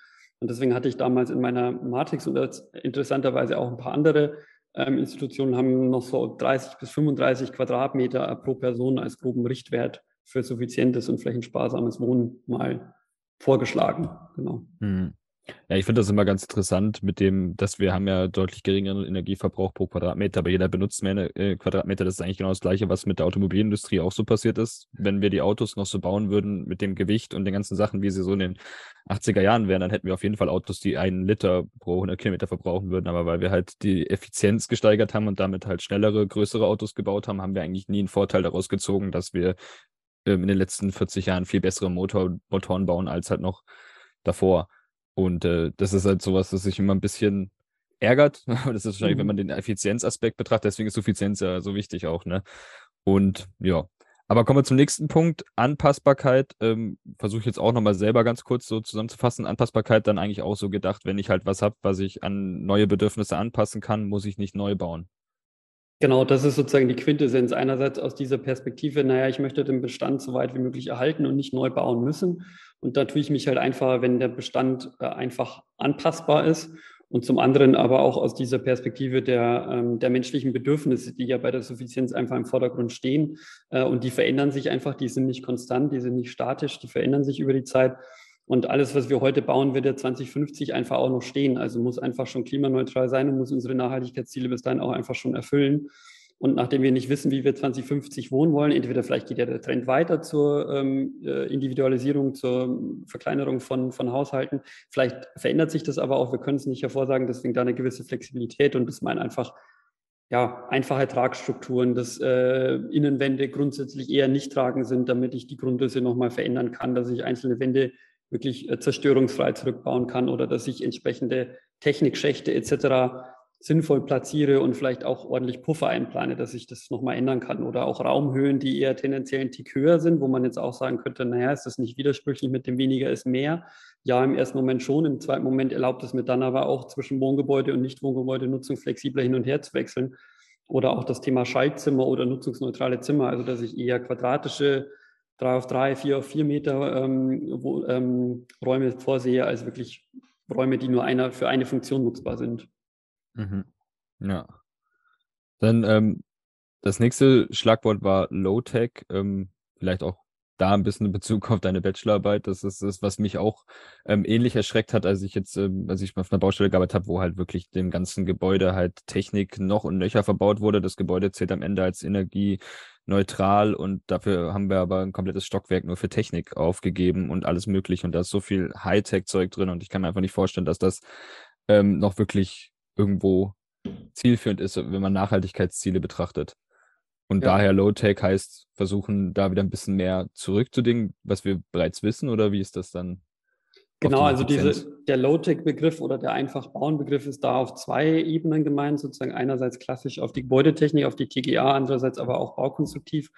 Und deswegen hatte ich damals in meiner Matrix und interessanterweise auch ein paar andere ähm, Institutionen haben noch so 30 bis 35 Quadratmeter pro Person als groben Richtwert für suffizientes und flächensparsames Wohnen mal vorgeschlagen. Genau. Mhm. Ja, ich finde das immer ganz interessant mit dem, dass wir haben ja deutlich geringeren Energieverbrauch pro Quadratmeter, aber jeder benutzt mehr äh, Quadratmeter. Das ist eigentlich genau das Gleiche, was mit der Automobilindustrie auch so passiert ist. Wenn wir die Autos noch so bauen würden mit dem Gewicht und den ganzen Sachen, wie sie so in den 80er Jahren wären, dann hätten wir auf jeden Fall Autos, die einen Liter pro 100 Kilometer verbrauchen würden. Aber weil wir halt die Effizienz gesteigert haben und damit halt schnellere, größere Autos gebaut haben, haben wir eigentlich nie einen Vorteil daraus gezogen, dass wir ähm, in den letzten 40 Jahren viel bessere Motor Motoren bauen als halt noch davor. Und äh, das ist halt sowas, das sich immer ein bisschen ärgert. Aber das ist wahrscheinlich, mhm. wenn man den Effizienzaspekt betrachtet, deswegen ist Suffizienz ja so wichtig auch, ne? Und ja. Aber kommen wir zum nächsten Punkt. Anpassbarkeit. Ähm, Versuche ich jetzt auch nochmal selber ganz kurz so zusammenzufassen. Anpassbarkeit dann eigentlich auch so gedacht, wenn ich halt was habe, was ich an neue Bedürfnisse anpassen kann, muss ich nicht neu bauen. Genau, das ist sozusagen die Quintessenz. Einerseits aus dieser Perspektive, naja, ich möchte den Bestand so weit wie möglich erhalten und nicht neu bauen müssen. Und da tue ich mich halt einfacher, wenn der Bestand äh, einfach anpassbar ist. Und zum anderen aber auch aus dieser Perspektive der, ähm, der menschlichen Bedürfnisse, die ja bei der Suffizienz einfach im Vordergrund stehen. Äh, und die verändern sich einfach, die sind nicht konstant, die sind nicht statisch, die verändern sich über die Zeit. Und alles, was wir heute bauen, wird ja 2050 einfach auch noch stehen. Also muss einfach schon klimaneutral sein und muss unsere Nachhaltigkeitsziele bis dahin auch einfach schon erfüllen. Und nachdem wir nicht wissen, wie wir 2050 wohnen wollen, entweder vielleicht geht ja der Trend weiter zur ähm, äh, Individualisierung, zur Verkleinerung von, von Haushalten. Vielleicht verändert sich das aber auch. Wir können es nicht hervorsagen. Deswegen da eine gewisse Flexibilität und das meint einfach ja, einfache Tragstrukturen, dass äh, Innenwände grundsätzlich eher nicht tragen sind, damit ich die Grundrisse nochmal verändern kann, dass ich einzelne Wände wirklich äh, zerstörungsfrei zurückbauen kann oder dass ich entsprechende Technikschächte etc. sinnvoll platziere und vielleicht auch ordentlich Puffer einplane, dass ich das nochmal ändern kann oder auch Raumhöhen, die eher tendenziell ein Tick höher sind, wo man jetzt auch sagen könnte, naja, ist das nicht widersprüchlich mit dem weniger ist mehr? Ja, im ersten Moment schon, im zweiten Moment erlaubt es mir dann aber auch zwischen Wohngebäude und Nicht-Wohngebäude-Nutzung flexibler hin und her zu wechseln. Oder auch das Thema Schaltzimmer oder nutzungsneutrale Zimmer, also dass ich eher quadratische drei auf drei, vier auf vier Meter ähm, wo, ähm, Räume vorsehe, als wirklich Räume, die nur einer für eine Funktion nutzbar sind. Mhm. Ja. Dann ähm, das nächste Schlagwort war Low-Tech. Ähm, vielleicht auch da ein bisschen in Bezug auf deine Bachelorarbeit. Das ist das, was mich auch ähm, ähnlich erschreckt hat, als ich jetzt, ähm, als ich auf einer Baustelle gearbeitet habe, wo halt wirklich dem ganzen Gebäude halt Technik noch und nöcher verbaut wurde. Das Gebäude zählt am Ende als Energie neutral und dafür haben wir aber ein komplettes Stockwerk nur für Technik aufgegeben und alles mögliche und da ist so viel Hightech-Zeug drin und ich kann mir einfach nicht vorstellen, dass das ähm, noch wirklich irgendwo zielführend ist, wenn man Nachhaltigkeitsziele betrachtet. Und ja. daher Low-Tech heißt versuchen, da wieder ein bisschen mehr zurückzudingen, was wir bereits wissen, oder wie ist das dann? Genau, also diese, der Low-Tech-Begriff oder der Einfach-Bauen-Begriff ist da auf zwei Ebenen gemeint, sozusagen einerseits klassisch auf die Gebäudetechnik, auf die TGA, andererseits aber auch baukonstruktiv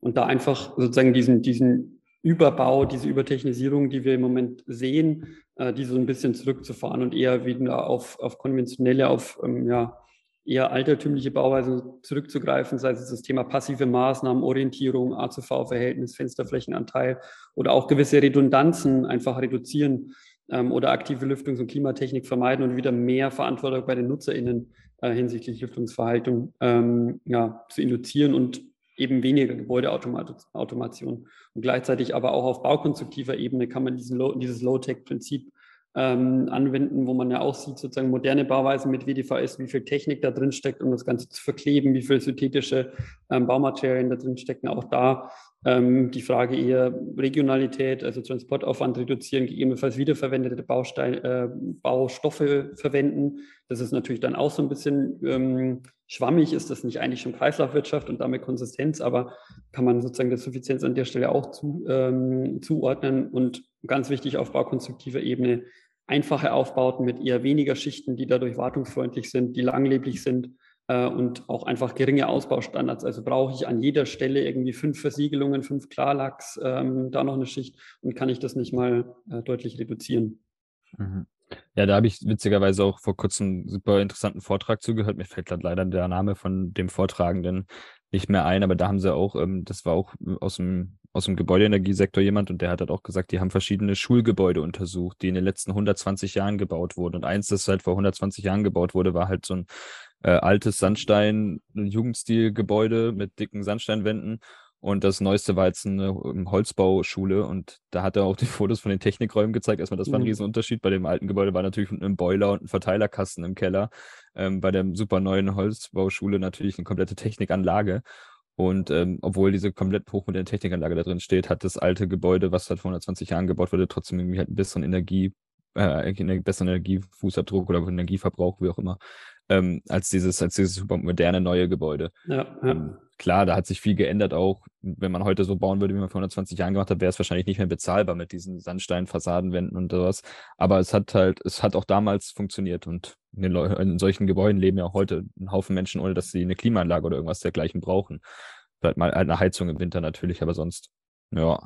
und da einfach sozusagen diesen, diesen Überbau, diese Übertechnisierung, die wir im Moment sehen, äh, die so ein bisschen zurückzufahren und eher wieder auf, auf konventionelle, auf ähm, ja, eher altertümliche Bauweise zurückzugreifen, sei es das Thema passive Maßnahmen, Orientierung, A-zu-V-Verhältnis, Fensterflächenanteil oder auch gewisse Redundanzen einfach reduzieren ähm, oder aktive Lüftungs- und Klimatechnik vermeiden und wieder mehr Verantwortung bei den NutzerInnen äh, hinsichtlich Lüftungsverhaltung ähm, ja, zu induzieren und eben weniger Gebäudeautomation. Und gleichzeitig aber auch auf baukonstruktiver Ebene kann man diesen Low, dieses Low-Tech-Prinzip ähm, anwenden, wo man ja auch sieht, sozusagen moderne Bauweisen mit WDVS, wie viel Technik da drin steckt, um das Ganze zu verkleben, wie viel synthetische ähm, Baumaterialien da drin stecken. Auch da ähm, die Frage eher Regionalität, also Transportaufwand reduzieren, gegebenenfalls wiederverwendete Baustein, äh, Baustoffe verwenden. Das ist natürlich dann auch so ein bisschen ähm, schwammig. Ist das nicht eigentlich schon Kreislaufwirtschaft und damit Konsistenz, aber kann man sozusagen der Suffizienz an der Stelle auch zu, ähm, zuordnen und ganz wichtig auf baukonstruktiver Ebene, einfache Aufbauten mit eher weniger Schichten, die dadurch wartungsfreundlich sind, die langlebig sind äh, und auch einfach geringe Ausbaustandards. Also brauche ich an jeder Stelle irgendwie fünf Versiegelungen, fünf Klarlacks, ähm, da noch eine Schicht und kann ich das nicht mal äh, deutlich reduzieren. Mhm. Ja, da habe ich witzigerweise auch vor kurzem einen super interessanten Vortrag zugehört. Mir fällt leider der Name von dem Vortragenden nicht mehr ein, aber da haben sie auch, ähm, das war auch aus dem, aus dem Gebäudeenergiesektor jemand und der hat halt auch gesagt, die haben verschiedene Schulgebäude untersucht, die in den letzten 120 Jahren gebaut wurden. Und eins, das halt vor 120 Jahren gebaut wurde, war halt so ein äh, altes Sandstein-Jugendstilgebäude mit dicken Sandsteinwänden. Und das neueste war jetzt eine Holzbauschule und da hat er auch die Fotos von den Technikräumen gezeigt. Erstmal, das war ein mhm. Riesenunterschied. Bei dem alten Gebäude war natürlich ein Boiler und ein Verteilerkasten im Keller. Ähm, bei der super neuen Holzbauschule natürlich eine komplette Technikanlage. Und ähm, obwohl diese komplett hochmoderne Technikanlage da drin steht, hat das alte Gebäude, was seit 120 Jahren gebaut wurde, trotzdem irgendwie halt ein bisschen Energie, äh, einen besseren Energiefußabdruck oder Energieverbrauch, wie auch immer, ähm, als dieses, als dieses super moderne neue Gebäude. Ja, ja. Ähm, klar, da hat sich viel geändert auch. Wenn man heute so bauen würde, wie man vor 120 Jahren gemacht hat, wäre es wahrscheinlich nicht mehr bezahlbar mit diesen Sandsteinfassadenwänden und sowas. Aber es hat halt, es hat auch damals funktioniert und in, in solchen Gebäuden leben ja auch heute ein Haufen Menschen, ohne dass sie eine Klimaanlage oder irgendwas dergleichen brauchen. Vielleicht mal eine Heizung im Winter natürlich, aber sonst, ja.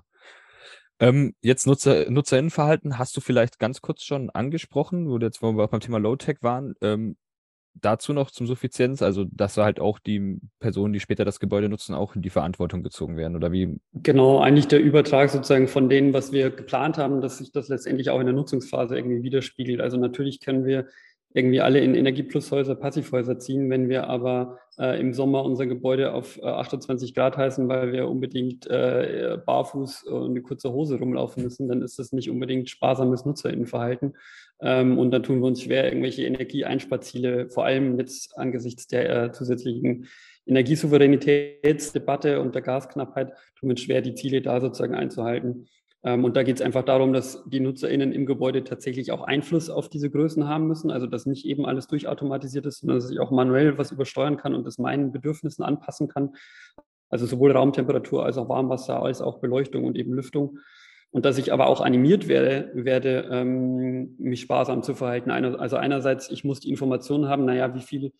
Ähm, jetzt Nutzer, Nutzerinnenverhalten hast du vielleicht ganz kurz schon angesprochen, wo, jetzt, wo wir auch beim Thema Low-Tech waren. Ähm, dazu noch zum Suffizienz, also dass halt auch die Personen, die später das Gebäude nutzen, auch in die Verantwortung gezogen werden oder wie? Genau, eigentlich der Übertrag sozusagen von denen, was wir geplant haben, dass sich das letztendlich auch in der Nutzungsphase irgendwie widerspiegelt. Also natürlich können wir irgendwie alle in Energieplushäuser, Passivhäuser ziehen. Wenn wir aber äh, im Sommer unser Gebäude auf äh, 28 Grad heißen, weil wir unbedingt äh, barfuß und eine kurze Hose rumlaufen müssen, dann ist das nicht unbedingt sparsames Nutzerinnenverhalten. Ähm, und dann tun wir uns schwer, irgendwelche Energieeinsparziele, vor allem jetzt angesichts der äh, zusätzlichen Energiesouveränitätsdebatte und der Gasknappheit, tun wir uns schwer, die Ziele da sozusagen einzuhalten. Ähm, und da geht es einfach darum, dass die NutzerInnen im Gebäude tatsächlich auch Einfluss auf diese Größen haben müssen. Also, dass nicht eben alles durchautomatisiert ist, sondern dass ich auch manuell was übersteuern kann und das meinen Bedürfnissen anpassen kann. Also sowohl Raumtemperatur als auch Warmwasser, als auch Beleuchtung und eben Lüftung. Und dass ich aber auch animiert werde, werde ähm, mich sparsam zu verhalten. Also einerseits, ich muss die Informationen haben, naja, wie viel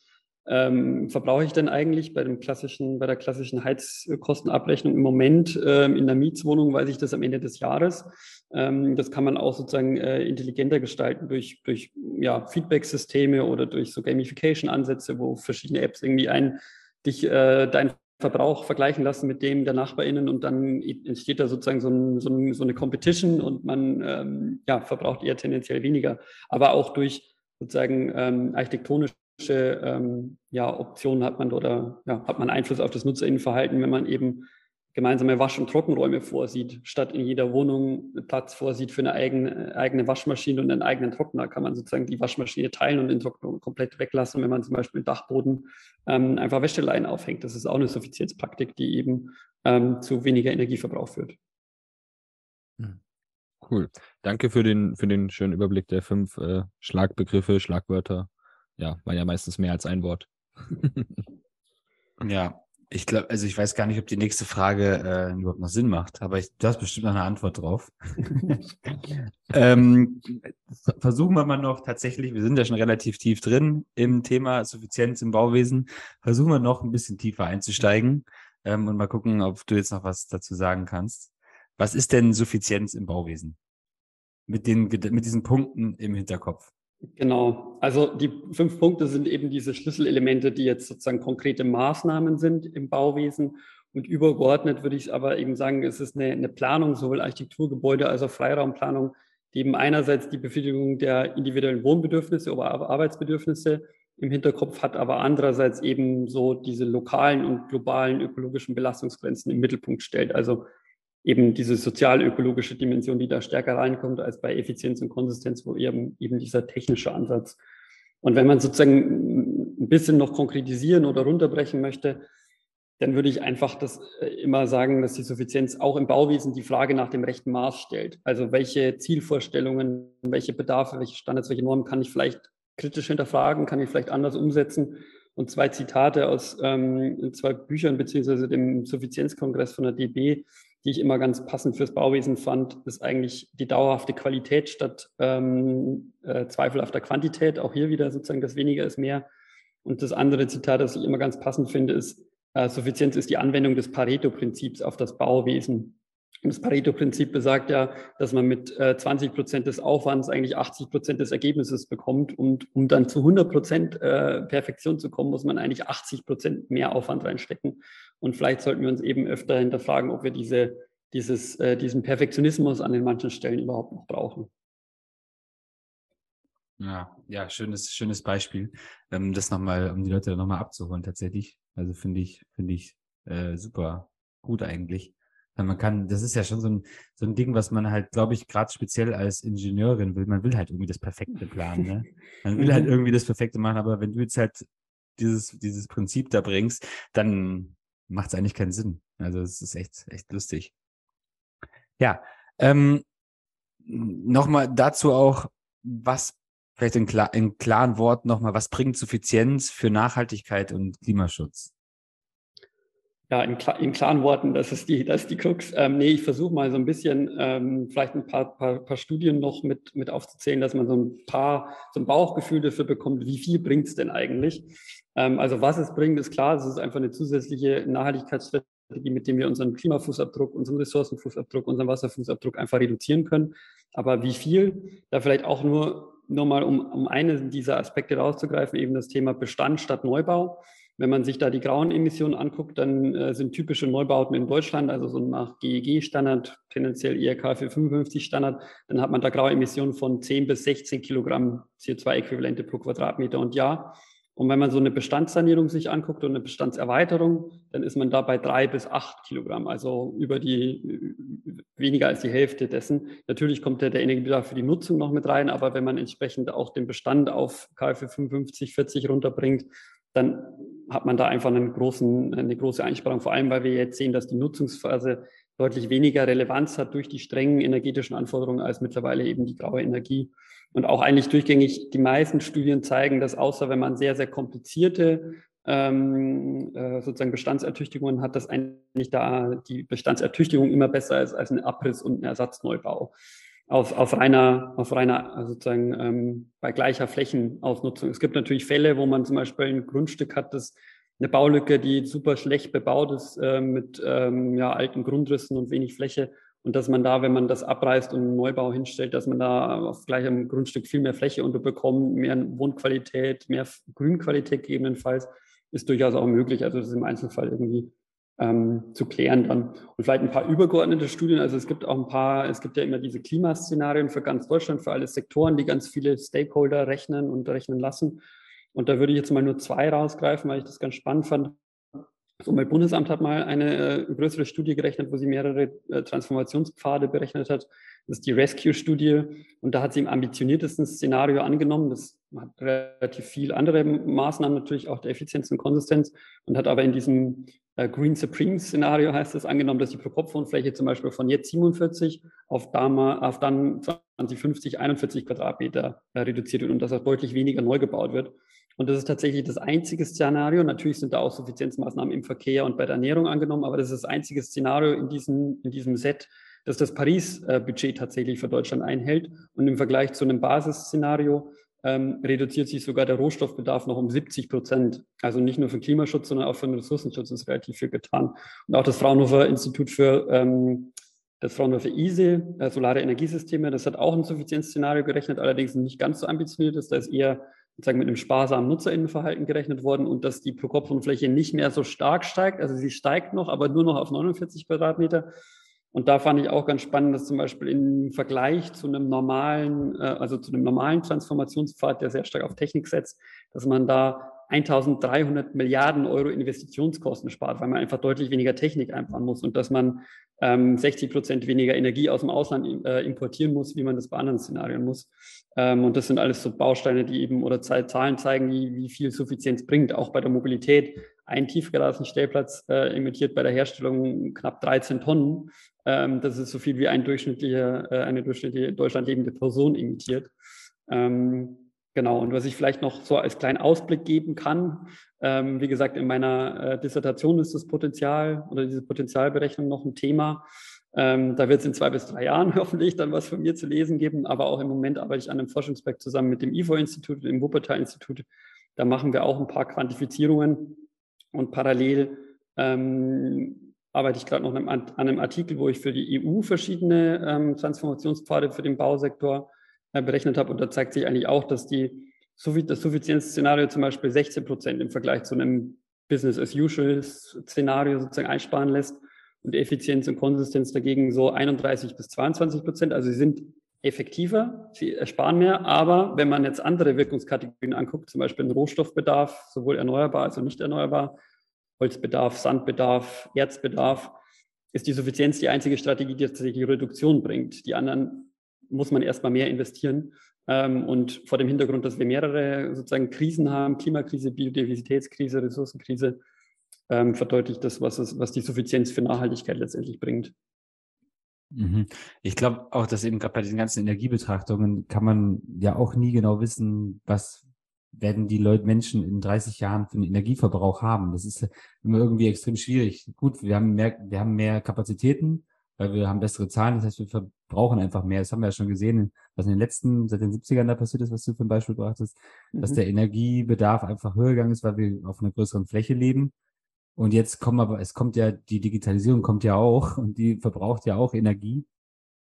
ähm, verbrauche ich denn eigentlich bei dem klassischen, bei der klassischen Heizkostenabrechnung im Moment ähm, in der Mietswohnung, weiß ich das am Ende des Jahres. Ähm, das kann man auch sozusagen äh, intelligenter gestalten durch, durch ja, Feedback-Systeme oder durch so Gamification-Ansätze, wo verschiedene Apps irgendwie ein, dich äh, dein Verbrauch vergleichen lassen mit dem der NachbarInnen und dann entsteht da sozusagen so, ein, so, ein, so eine Competition und man ähm, ja, verbraucht eher tendenziell weniger. Aber auch durch sozusagen ähm, architektonische ähm, ja, Optionen hat man oder ja, hat man Einfluss auf das Nutzerinnenverhalten, wenn man eben gemeinsame Wasch- und Trockenräume vorsieht, statt in jeder Wohnung Platz vorsieht für eine eigene, eigene Waschmaschine und einen eigenen Trockner, kann man sozusagen die Waschmaschine teilen und den Trockner komplett weglassen, wenn man zum Beispiel im Dachboden ähm, einfach Wäscheleien aufhängt. Das ist auch eine Suffizienzpraktik, die eben ähm, zu weniger Energieverbrauch führt. Hm. Cool. Danke für den, für den schönen Überblick der fünf äh, Schlagbegriffe, Schlagwörter, ja, war ja meistens mehr als ein Wort. ja, ich glaube, also ich weiß gar nicht, ob die nächste Frage äh, überhaupt noch Sinn macht, aber ich, du hast bestimmt noch eine Antwort drauf. ähm, versuchen wir mal noch tatsächlich, wir sind ja schon relativ tief drin im Thema Suffizienz im Bauwesen, versuchen wir noch ein bisschen tiefer einzusteigen ähm, und mal gucken, ob du jetzt noch was dazu sagen kannst. Was ist denn Suffizienz im Bauwesen? Mit, den, mit diesen Punkten im Hinterkopf. Genau. Also die fünf Punkte sind eben diese Schlüsselelemente, die jetzt sozusagen konkrete Maßnahmen sind im Bauwesen. Und übergeordnet würde ich aber eben sagen, es ist eine, eine Planung, sowohl Architekturgebäude als auch Freiraumplanung, die eben einerseits die Befriedigung der individuellen Wohnbedürfnisse oder Arbeitsbedürfnisse im Hinterkopf hat, aber andererseits eben so diese lokalen und globalen ökologischen Belastungsgrenzen im Mittelpunkt stellt. Also eben diese sozial-ökologische Dimension, die da stärker reinkommt als bei Effizienz und Konsistenz, wo eben, eben dieser technische Ansatz. Und wenn man sozusagen ein bisschen noch konkretisieren oder runterbrechen möchte, dann würde ich einfach das äh, immer sagen, dass die Suffizienz auch im Bauwesen die Frage nach dem rechten Maß stellt. Also welche Zielvorstellungen, welche Bedarfe, welche Standards, welche Normen kann ich vielleicht kritisch hinterfragen, kann ich vielleicht anders umsetzen. Und zwei Zitate aus ähm, zwei Büchern beziehungsweise dem Suffizienzkongress von der DB, die ich immer ganz passend fürs Bauwesen fand, ist eigentlich die dauerhafte Qualität statt ähm, äh, zweifelhafter Quantität. Auch hier wieder sozusagen das weniger ist mehr. Und das andere Zitat, das ich immer ganz passend finde, ist, äh, Suffizienz ist die Anwendung des Pareto-Prinzips auf das Bauwesen. Und das Pareto-Prinzip besagt ja, dass man mit äh, 20 Prozent des Aufwands eigentlich 80 Prozent des Ergebnisses bekommt. Und um dann zu 100 Prozent äh, Perfektion zu kommen, muss man eigentlich 80 Prozent mehr Aufwand reinstecken. Und vielleicht sollten wir uns eben öfter hinterfragen, ob wir diese, dieses, äh, diesen Perfektionismus an den manchen Stellen überhaupt noch brauchen. Ja, ja, schönes, schönes Beispiel. Ähm, das nochmal, um die Leute nochmal abzuholen, tatsächlich. Also finde ich, finde ich äh, super gut eigentlich. Man kann, das ist ja schon so ein, so ein Ding, was man halt, glaube ich, gerade speziell als Ingenieurin will. Man will halt irgendwie das perfekte planen, ne? Man will halt mhm. irgendwie das perfekte machen, aber wenn du jetzt halt dieses, dieses Prinzip da bringst, dann macht es eigentlich keinen Sinn. Also es ist echt, echt lustig. Ja, ähm, nochmal dazu auch, was vielleicht in, klar, in klaren Worten nochmal, was bringt Suffizienz für Nachhaltigkeit und Klimaschutz? Ja, in, in, klaren Worten, das ist die, das ist die Krux. Ähm, nee, ich versuche mal so ein bisschen, ähm, vielleicht ein paar, paar, paar, Studien noch mit, mit aufzuzählen, dass man so ein paar, so ein Bauchgefühl dafür bekommt, wie viel bringt es denn eigentlich? Ähm, also was es bringt, ist klar, es ist einfach eine zusätzliche Nachhaltigkeitsstrategie, mit dem wir unseren Klimafußabdruck, unseren Ressourcenfußabdruck, unseren Wasserfußabdruck einfach reduzieren können. Aber wie viel, da vielleicht auch nur, nur mal um, um einen dieser Aspekte rauszugreifen, eben das Thema Bestand statt Neubau. Wenn man sich da die grauen Emissionen anguckt, dann äh, sind typische Neubauten in Deutschland, also so nach GEG-Standard, tendenziell IRK 455 Standard, dann hat man da graue Emissionen von 10 bis 16 Kilogramm CO2-Äquivalente pro Quadratmeter und Jahr. Und wenn man so eine Bestandssanierung sich anguckt und eine Bestandserweiterung, dann ist man da bei drei bis acht Kilogramm, also über die, weniger als die Hälfte dessen. Natürlich kommt der, der Energiebedarf für die Nutzung noch mit rein, aber wenn man entsprechend auch den Bestand auf KfW 55, 40 runterbringt, dann hat man da einfach einen großen, eine große Einsparung, vor allem weil wir jetzt sehen, dass die Nutzungsphase deutlich weniger Relevanz hat durch die strengen energetischen Anforderungen als mittlerweile eben die graue Energie. Und auch eigentlich durchgängig die meisten Studien zeigen, dass außer wenn man sehr, sehr komplizierte ähm, äh, sozusagen Bestandsertüchtigungen hat, dass eigentlich da die Bestandsertüchtigung immer besser ist als ein Abriss und ein Ersatzneubau auf, auf reiner, auf reiner also sozusagen ähm, bei gleicher Flächenausnutzung. Es gibt natürlich Fälle, wo man zum Beispiel ein Grundstück hat, das eine Baulücke, die super schlecht bebaut ist, äh, mit ähm, ja, alten Grundrissen und wenig Fläche. Und dass man da, wenn man das abreißt und einen Neubau hinstellt, dass man da auf gleichem Grundstück viel mehr Fläche unterbekommt, mehr Wohnqualität, mehr Grünqualität gegebenenfalls, ist durchaus auch möglich. Also das ist im Einzelfall irgendwie ähm, zu klären dann. Und vielleicht ein paar übergeordnete Studien. Also es gibt auch ein paar, es gibt ja immer diese Klimaszenarien für ganz Deutschland, für alle Sektoren, die ganz viele Stakeholder rechnen und rechnen lassen. Und da würde ich jetzt mal nur zwei rausgreifen, weil ich das ganz spannend fand. Das Umweltbundesamt hat mal eine äh, größere Studie gerechnet, wo sie mehrere äh, Transformationspfade berechnet hat. Das ist die Rescue-Studie. Und da hat sie im ambitioniertesten Szenario angenommen. Das hat relativ viel andere Maßnahmen, natürlich auch der Effizienz und Konsistenz und hat aber in diesem äh, Green Supreme Szenario heißt es angenommen, dass die Pro-Kopf-Wohnfläche zum Beispiel von jetzt 47 auf, Dama, auf dann 2050 41 Quadratmeter äh, reduziert wird und dass auch deutlich weniger neu gebaut wird. Und das ist tatsächlich das einzige Szenario. Natürlich sind da auch Suffizienzmaßnahmen im Verkehr und bei der Ernährung angenommen, aber das ist das einzige Szenario in diesem, in diesem Set, das das Paris-Budget tatsächlich für Deutschland einhält. Und im Vergleich zu einem Basisszenario ähm, reduziert sich sogar der Rohstoffbedarf noch um 70 Prozent. Also nicht nur für Klimaschutz, sondern auch für den Ressourcenschutz ist relativ viel getan. Und auch das Fraunhofer Institut für ähm, das Fraunhofer ISE, äh, solare Energiesysteme, das hat auch ein Suffizienzszenario gerechnet, allerdings nicht ganz so ambitioniert ist. Da ist eher sozusagen mit einem sparsamen Nutzerinnenverhalten gerechnet worden und dass die Pro-Kopf-Fläche nicht mehr so stark steigt. Also sie steigt noch, aber nur noch auf 49 Quadratmeter. Und da fand ich auch ganz spannend, dass zum Beispiel im Vergleich zu einem normalen, äh, also zu einem normalen Transformationspfad, der sehr stark auf Technik setzt, dass man da 1300 Milliarden Euro Investitionskosten spart, weil man einfach deutlich weniger Technik einbauen muss und dass man ähm, 60 Prozent weniger Energie aus dem Ausland äh, importieren muss, wie man das bei anderen Szenarien muss. Ähm, und das sind alles so Bausteine, die eben oder Zahlen zeigen, wie, wie viel Suffizienz bringt, auch bei der Mobilität. Ein Tiefgaragenstellplatz äh, emittiert bei der Herstellung knapp 13 Tonnen. Ähm, das ist so viel wie ein durchschnittlicher, äh, eine durchschnittliche in Deutschland lebende Person emittiert. Ähm, Genau, und was ich vielleicht noch so als kleinen Ausblick geben kann, ähm, wie gesagt, in meiner äh, Dissertation ist das Potenzial oder diese Potenzialberechnung noch ein Thema. Ähm, da wird es in zwei bis drei Jahren hoffentlich dann was von mir zu lesen geben, aber auch im Moment arbeite ich an einem Forschungsprojekt zusammen mit dem IFO-Institut, dem Wuppertal-Institut. Da machen wir auch ein paar Quantifizierungen und parallel ähm, arbeite ich gerade noch an einem, Artikel, wo ich für die EU verschiedene ähm, Transformationspfade für den Bausektor berechnet habe. Und da zeigt sich eigentlich auch, dass die, das Suffizienzszenario zum Beispiel 16 Prozent im Vergleich zu einem Business-as-usual-Szenario sozusagen einsparen lässt und Effizienz und Konsistenz dagegen so 31 bis 22 Prozent. Also sie sind effektiver, sie ersparen mehr, aber wenn man jetzt andere Wirkungskategorien anguckt, zum Beispiel den Rohstoffbedarf, sowohl erneuerbar als auch nicht erneuerbar, Holzbedarf, Sandbedarf, Erzbedarf, ist die Suffizienz die einzige Strategie, die tatsächlich die Reduktion bringt. Die anderen muss man erstmal mehr investieren. Ähm, und vor dem Hintergrund, dass wir mehrere sozusagen Krisen haben, Klimakrise, Biodiversitätskrise, Ressourcenkrise, ähm, verdeutlicht das, was, es, was die Suffizienz für Nachhaltigkeit letztendlich bringt. Mhm. Ich glaube auch, dass eben gerade bei diesen ganzen Energiebetrachtungen kann man ja auch nie genau wissen, was werden die Leute, Menschen in 30 Jahren für einen Energieverbrauch haben. Das ist immer irgendwie extrem schwierig. Gut, wir haben mehr, wir haben mehr Kapazitäten, weil wir haben bessere Zahlen. Das heißt, wir verbrauchen einfach mehr. Das haben wir ja schon gesehen, was in den letzten, seit den 70ern da passiert ist, was du für ein Beispiel gebracht hast, mhm. dass der Energiebedarf einfach höher gegangen ist, weil wir auf einer größeren Fläche leben. Und jetzt kommen aber, es kommt ja, die Digitalisierung kommt ja auch und die verbraucht ja auch Energie.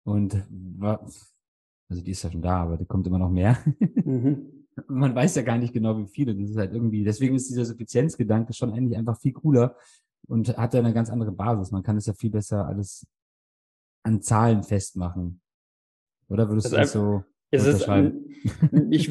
Und also die ist ja schon da, aber die kommt immer noch mehr. Mhm. Man weiß ja gar nicht genau, wie viele. Das ist halt irgendwie, deswegen ist dieser Suffizienzgedanke schon eigentlich einfach viel cooler und hat ja eine ganz andere Basis. Man kann es ja viel besser alles an Zahlen festmachen. Oder würdest du das so es ist, ich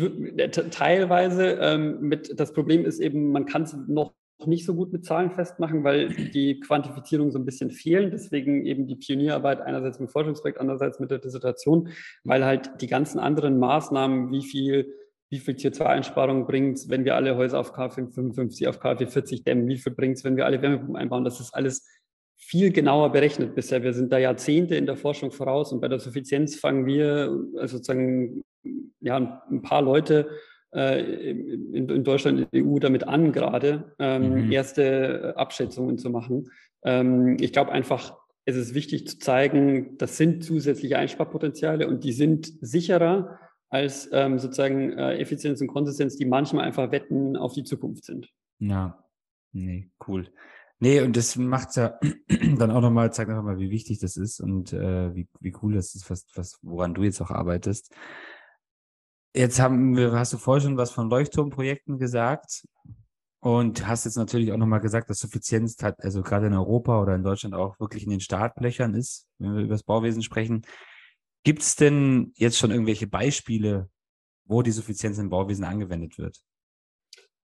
teilweise ähm, mit, das Problem ist eben, man kann es noch nicht so gut mit Zahlen festmachen, weil die Quantifizierung so ein bisschen fehlen. Deswegen eben die Pionierarbeit einerseits mit dem Forschungsprojekt, andererseits mit der Dissertation, weil halt die ganzen anderen Maßnahmen, wie viel wie viel CO2-Einsparung bringt wenn wir alle Häuser auf KfW55, auf KfW40 dämmen, wie viel bringt es, wenn wir alle Wärmepumpen einbauen. Das ist alles viel genauer berechnet bisher. Wir sind da Jahrzehnte in der Forschung voraus und bei der Suffizienz fangen wir also sozusagen ja, ein paar Leute äh, in, in, Deutschland, in der EU damit an, gerade ähm, mhm. erste Abschätzungen zu machen. Ähm, ich glaube einfach, es ist wichtig zu zeigen, das sind zusätzliche Einsparpotenziale und die sind sicherer als ähm, sozusagen äh, Effizienz und Konsistenz, die manchmal einfach Wetten auf die Zukunft sind. Ja, nee, cool. Nee, und das macht ja dann auch nochmal, zeigt nochmal, wie wichtig das ist und äh, wie, wie cool das ist, was, was, woran du jetzt auch arbeitest. Jetzt haben wir, hast du vorhin schon was von Leuchtturmprojekten gesagt und hast jetzt natürlich auch nochmal gesagt, dass Suffizienz hat, also gerade in Europa oder in Deutschland auch wirklich in den Startlöchern ist, wenn wir über das Bauwesen sprechen. Gibt es denn jetzt schon irgendwelche Beispiele, wo die Suffizienz im Bauwesen angewendet wird?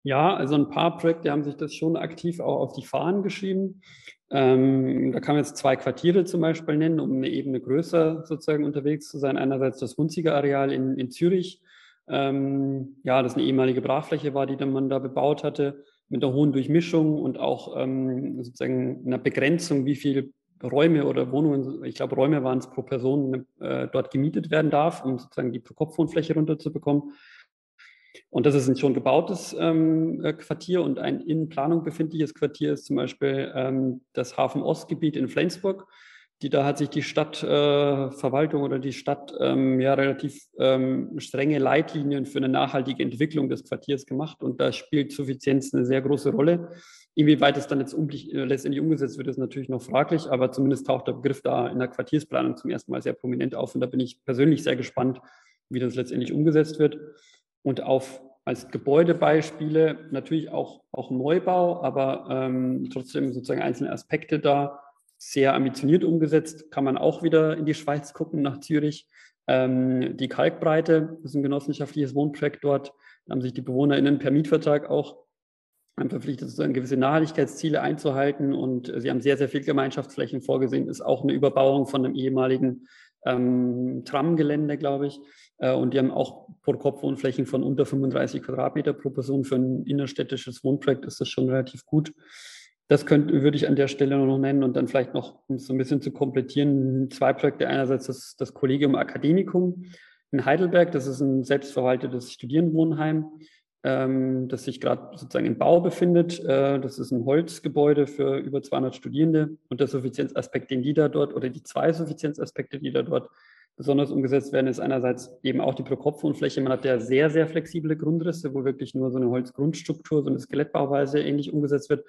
Ja, also ein paar Projekte haben sich das schon aktiv auch auf die Fahnen geschrieben. Ähm, da kann man jetzt zwei Quartiere zum Beispiel nennen, um eine Ebene größer sozusagen unterwegs zu sein. Einerseits das Hunziger Areal in, in Zürich. Ähm, ja, das eine ehemalige Brachfläche war, die dann man da bebaut hatte, mit einer hohen Durchmischung und auch ähm, sozusagen einer Begrenzung, wie viel Räume oder Wohnungen, ich glaube Räume waren es pro Person, äh, dort gemietet werden darf, um sozusagen die Pro-Kopf-Wohnfläche runterzubekommen. Und das ist ein schon gebautes ähm, äh, Quartier und ein in Planung befindliches Quartier ist zum Beispiel ähm, das Hafen-Ostgebiet in Flensburg. Die, da hat sich die Stadtverwaltung äh, oder die Stadt ähm, ja relativ ähm, strenge Leitlinien für eine nachhaltige Entwicklung des Quartiers gemacht und da spielt Suffizienz eine sehr große Rolle. Inwieweit es dann jetzt um, äh, letztendlich umgesetzt wird, ist natürlich noch fraglich, aber zumindest taucht der Begriff da in der Quartiersplanung zum ersten Mal sehr prominent auf und da bin ich persönlich sehr gespannt, wie das letztendlich umgesetzt wird und auf als Gebäudebeispiele natürlich auch, auch Neubau, aber ähm, trotzdem sozusagen einzelne Aspekte da sehr ambitioniert umgesetzt. Kann man auch wieder in die Schweiz gucken, nach Zürich. Ähm, die Kalkbreite das ist ein genossenschaftliches Wohnprojekt dort. Da haben sich die BewohnerInnen per Mietvertrag auch verpflichtet, sozusagen gewisse Nachhaltigkeitsziele einzuhalten. Und sie haben sehr, sehr viel Gemeinschaftsflächen vorgesehen. Ist auch eine Überbauung von einem ehemaligen ähm, Tramgelände, glaube ich. Äh, und die haben auch pro Kopf Wohnflächen von unter 35 Quadratmeter pro Person. Für ein innerstädtisches Wohnprojekt ist das schon relativ gut. Das könnte, würde ich an der Stelle noch nennen und dann vielleicht noch, um so ein bisschen zu komplettieren, zwei Projekte. Einerseits das, das Kollegium Academicum in Heidelberg. Das ist ein selbstverwaltetes Studierendenwohnheim ähm, das sich gerade sozusagen im Bau befindet. Äh, das ist ein Holzgebäude für über 200 Studierende und der Suffizienzaspekt, den die da dort oder die zwei Suffizienzaspekte, die da dort besonders umgesetzt werden, ist einerseits eben auch die Pro-Kopf-Wohnfläche. Man hat ja sehr, sehr flexible Grundrisse, wo wirklich nur so eine Holzgrundstruktur, so eine Skelettbauweise ähnlich umgesetzt wird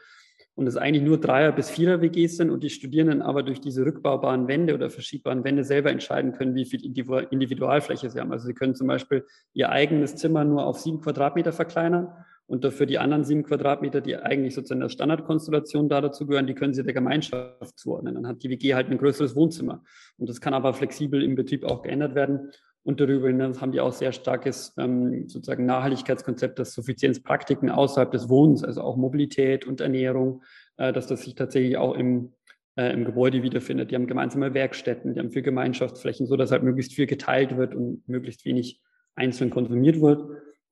und es eigentlich nur Dreier- bis Vierer-WGs sind und die Studierenden aber durch diese rückbaubaren Wände oder verschiebbaren Wände selber entscheiden können, wie viel Individualfläche sie haben. Also sie können zum Beispiel ihr eigenes Zimmer nur auf sieben Quadratmeter verkleinern Und dafür die anderen sieben Quadratmeter, die eigentlich sozusagen der Standardkonstellation da dazu gehören, die können Sie der Gemeinschaft zuordnen. Dann hat die WG halt ein größeres Wohnzimmer. Und das kann aber flexibel im Betrieb auch geändert werden. Und darüber hinaus haben die auch sehr starkes ähm, sozusagen Nachhaltigkeitskonzept, dass Suffizienzpraktiken außerhalb des Wohnens, also auch Mobilität und Ernährung, äh, dass das sich tatsächlich auch im, äh, im Gebäude wiederfindet. Die haben gemeinsame Werkstätten, die haben viel Gemeinschaftsflächen, so dass halt möglichst viel geteilt wird und möglichst wenig einzeln konsumiert wird.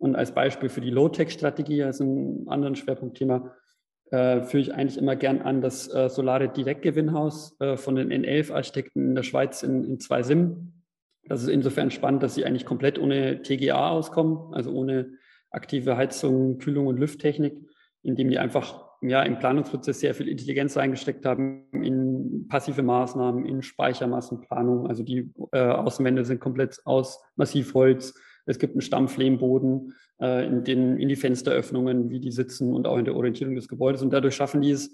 Und als Beispiel für die Low-Tech-Strategie, also ein anderes Schwerpunktthema, äh, führe ich eigentlich immer gern an das äh, Solare Direktgewinnhaus äh, von den N11-Architekten in der Schweiz in, in zwei Sim. Das ist insofern spannend, dass sie eigentlich komplett ohne TGA auskommen, also ohne aktive Heizung, Kühlung und Lüfttechnik, indem die einfach ja, im Planungsprozess sehr viel Intelligenz reingesteckt haben in passive Maßnahmen, in Speichermassenplanung. Also die äh, Außenwände sind komplett aus Massivholz, es gibt einen Stampflehmboden äh, in, den, in die Fensteröffnungen, wie die sitzen und auch in der Orientierung des Gebäudes. Und dadurch schaffen die es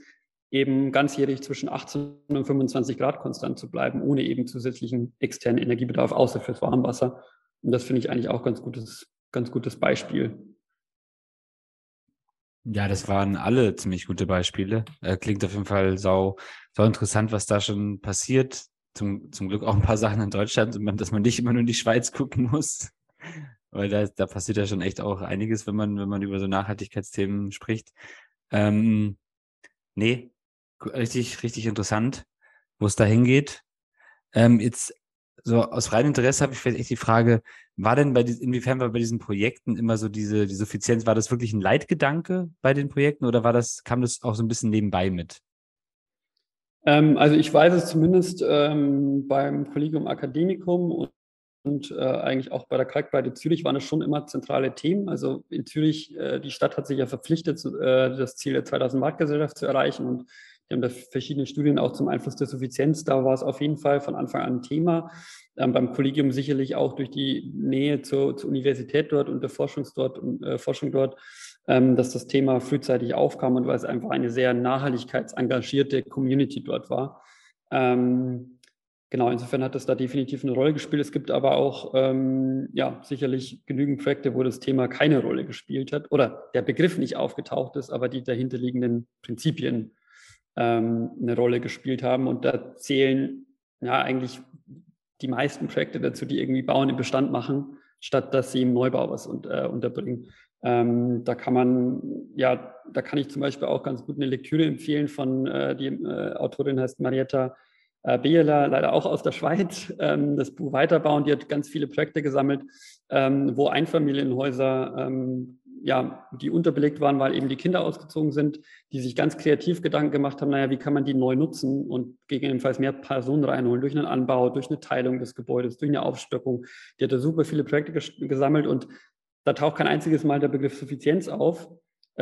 eben ganzjährig zwischen 18 und 25 Grad konstant zu bleiben, ohne eben zusätzlichen externen Energiebedarf, außer fürs Warmwasser. Und das finde ich eigentlich auch ganz gutes, ganz gutes Beispiel. Ja, das waren alle ziemlich gute Beispiele. Äh, klingt auf jeden Fall sau, sau interessant, was da schon passiert. Zum, zum Glück auch ein paar Sachen in Deutschland, dass man nicht immer nur in die Schweiz gucken muss. Weil da, da passiert ja schon echt auch einiges, wenn man, wenn man über so Nachhaltigkeitsthemen spricht. Ähm, nee, richtig, richtig interessant, wo es da hingeht. Ähm, jetzt so aus reinem Interesse habe ich vielleicht echt die Frage, war denn bei inwiefern war bei diesen Projekten immer so diese, die Suffizienz, war das wirklich ein Leitgedanke bei den Projekten oder war das, kam das auch so ein bisschen nebenbei mit? Ähm, also ich weiß es zumindest ähm, beim Collegium Academicum und und äh, eigentlich auch bei der Kalkbreite Zürich waren es schon immer zentrale Themen. Also in Zürich, äh, die Stadt hat sich ja verpflichtet, äh, das Ziel der 2000 Marktgesellschaft zu erreichen und die haben da verschiedene Studien auch zum Einfluss der Suffizienz. Da war es auf jeden Fall von Anfang an ein Thema. Ähm, beim Kollegium sicherlich auch durch die Nähe zur, zur Universität dort und der Forschungs dort, und, äh, Forschung dort, ähm, dass das Thema frühzeitig aufkam und weil es einfach eine sehr nachhaltigkeitsengagierte Community dort war. Ähm, Genau, insofern hat das da definitiv eine Rolle gespielt. Es gibt aber auch ähm, ja sicherlich genügend Projekte, wo das Thema keine Rolle gespielt hat oder der Begriff nicht aufgetaucht ist, aber die dahinterliegenden Prinzipien ähm, eine Rolle gespielt haben. Und da zählen ja eigentlich die meisten Projekte dazu, die irgendwie Bauen im Bestand machen, statt dass sie im Neubau was und, äh, unterbringen. Ähm, da kann man, ja, da kann ich zum Beispiel auch ganz gut eine Lektüre empfehlen von, äh, die äh, Autorin heißt Marietta äh, Biela, leider auch aus der Schweiz, ähm, das Buch Weiterbauen. Die hat ganz viele Projekte gesammelt, ähm, wo Einfamilienhäuser, ähm, ja, die unterbelegt waren, weil eben die Kinder ausgezogen sind, die sich ganz kreativ Gedanken gemacht haben, naja, wie kann man die neu nutzen und gegebenenfalls mehr Personen reinholen durch einen Anbau, durch eine Teilung des Gebäudes, durch eine Aufstockung. Die hat da super viele Projekte gesammelt und da taucht kein einziges Mal der Begriff Suffizienz auf.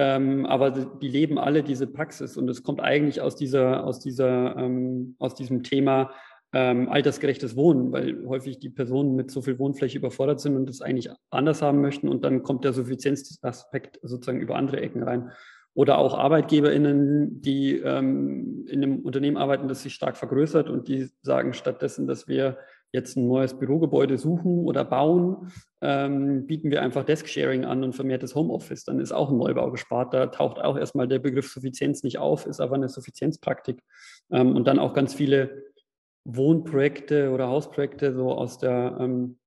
Ähm, aber die leben alle diese Praxis und es kommt eigentlich aus dieser, aus dieser, ähm, aus diesem Thema ähm, altersgerechtes Wohnen, weil häufig die Personen mit so viel Wohnfläche überfordert sind und es eigentlich anders haben möchten und dann kommt der Suffizienzaspekt sozusagen über andere Ecken rein. Oder auch ArbeitgeberInnen, die ähm, in einem Unternehmen arbeiten, das sich stark vergrößert und die sagen stattdessen, dass wir jetzt ein neues Bürogebäude suchen oder bauen, ähm, bieten wir einfach Desk-Sharing an und vermehrtes Homeoffice. Dann ist auch ein Neubau gespart. Da taucht auch erstmal der Begriff Suffizienz nicht auf, ist aber eine Suffizienzpraktik. Ähm, und dann auch ganz viele Wohnprojekte oder Hausprojekte so aus der, ähm,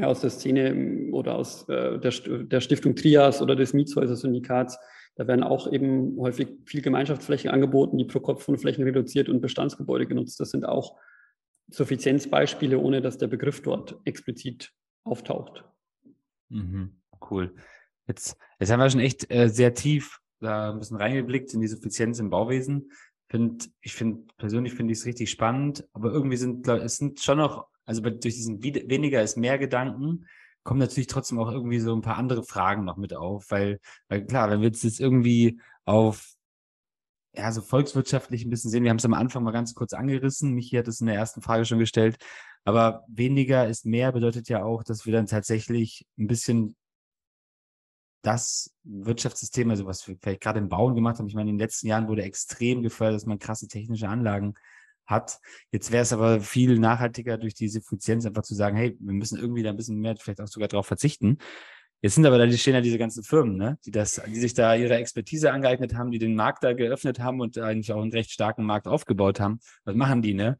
aus der Szene oder aus äh, der, der Stiftung Trias oder des Mietshäuser-Syndikats. Da werden auch eben häufig viel Gemeinschaftsflächen angeboten, die pro Kopf von Flächen reduziert und Bestandsgebäude genutzt. Das sind auch Suffizienzbeispiele, ohne dass der Begriff dort explizit auftaucht. Mhm, cool. Jetzt, jetzt haben wir schon echt äh, sehr tief da ein bisschen reingeblickt in die Suffizienz im Bauwesen. Find, ich finde, persönlich finde ich es richtig spannend, aber irgendwie sind, es sind schon noch, also durch diesen weniger ist mehr Gedanken, kommen natürlich trotzdem auch irgendwie so ein paar andere Fragen noch mit auf, weil, weil klar, wenn wir jetzt, jetzt irgendwie auf ja, so volkswirtschaftlich ein bisschen sehen. Wir haben es am Anfang mal ganz kurz angerissen. Michi hat es in der ersten Frage schon gestellt. Aber weniger ist mehr bedeutet ja auch, dass wir dann tatsächlich ein bisschen das Wirtschaftssystem, also was wir vielleicht gerade im Bauen gemacht haben. Ich meine, in den letzten Jahren wurde extrem gefördert, dass man krasse technische Anlagen hat. Jetzt wäre es aber viel nachhaltiger durch diese Effizienz einfach zu sagen, hey, wir müssen irgendwie da ein bisschen mehr vielleicht auch sogar darauf verzichten. Jetzt sind aber da, die stehen ja diese ganzen Firmen, ne? die, das, die sich da ihre Expertise angeeignet haben, die den Markt da geöffnet haben und eigentlich auch einen recht starken Markt aufgebaut haben. Was machen die, ne?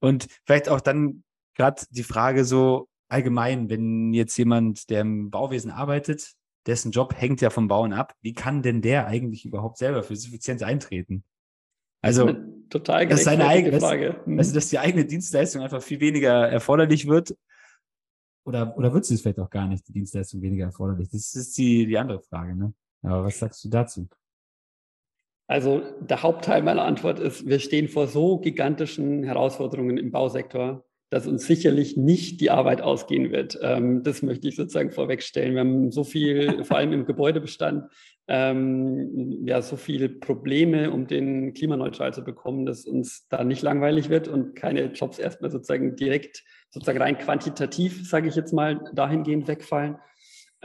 Und vielleicht auch dann gerade die Frage so allgemein, wenn jetzt jemand, der im Bauwesen arbeitet, dessen Job hängt ja vom Bauen ab, wie kann denn der eigentlich überhaupt selber für Suffizienz eintreten? Also, total dass, seine eigene, Frage. Also, dass die eigene Dienstleistung einfach viel weniger erforderlich wird. Oder, oder wird sie es vielleicht auch gar nicht, die Dienstleistung weniger erforderlich? Das ist die, die andere Frage, ne? Aber was sagst du dazu? Also der Hauptteil meiner Antwort ist, wir stehen vor so gigantischen Herausforderungen im Bausektor, dass uns sicherlich nicht die Arbeit ausgehen wird. Ähm, das möchte ich sozusagen vorwegstellen. Wir haben so viel, vor allem im Gebäudebestand, ähm, ja, so viele Probleme, um den klimaneutral zu bekommen, dass uns da nicht langweilig wird und keine Jobs erstmal sozusagen direkt, sozusagen rein quantitativ, sage ich jetzt mal, dahingehend wegfallen.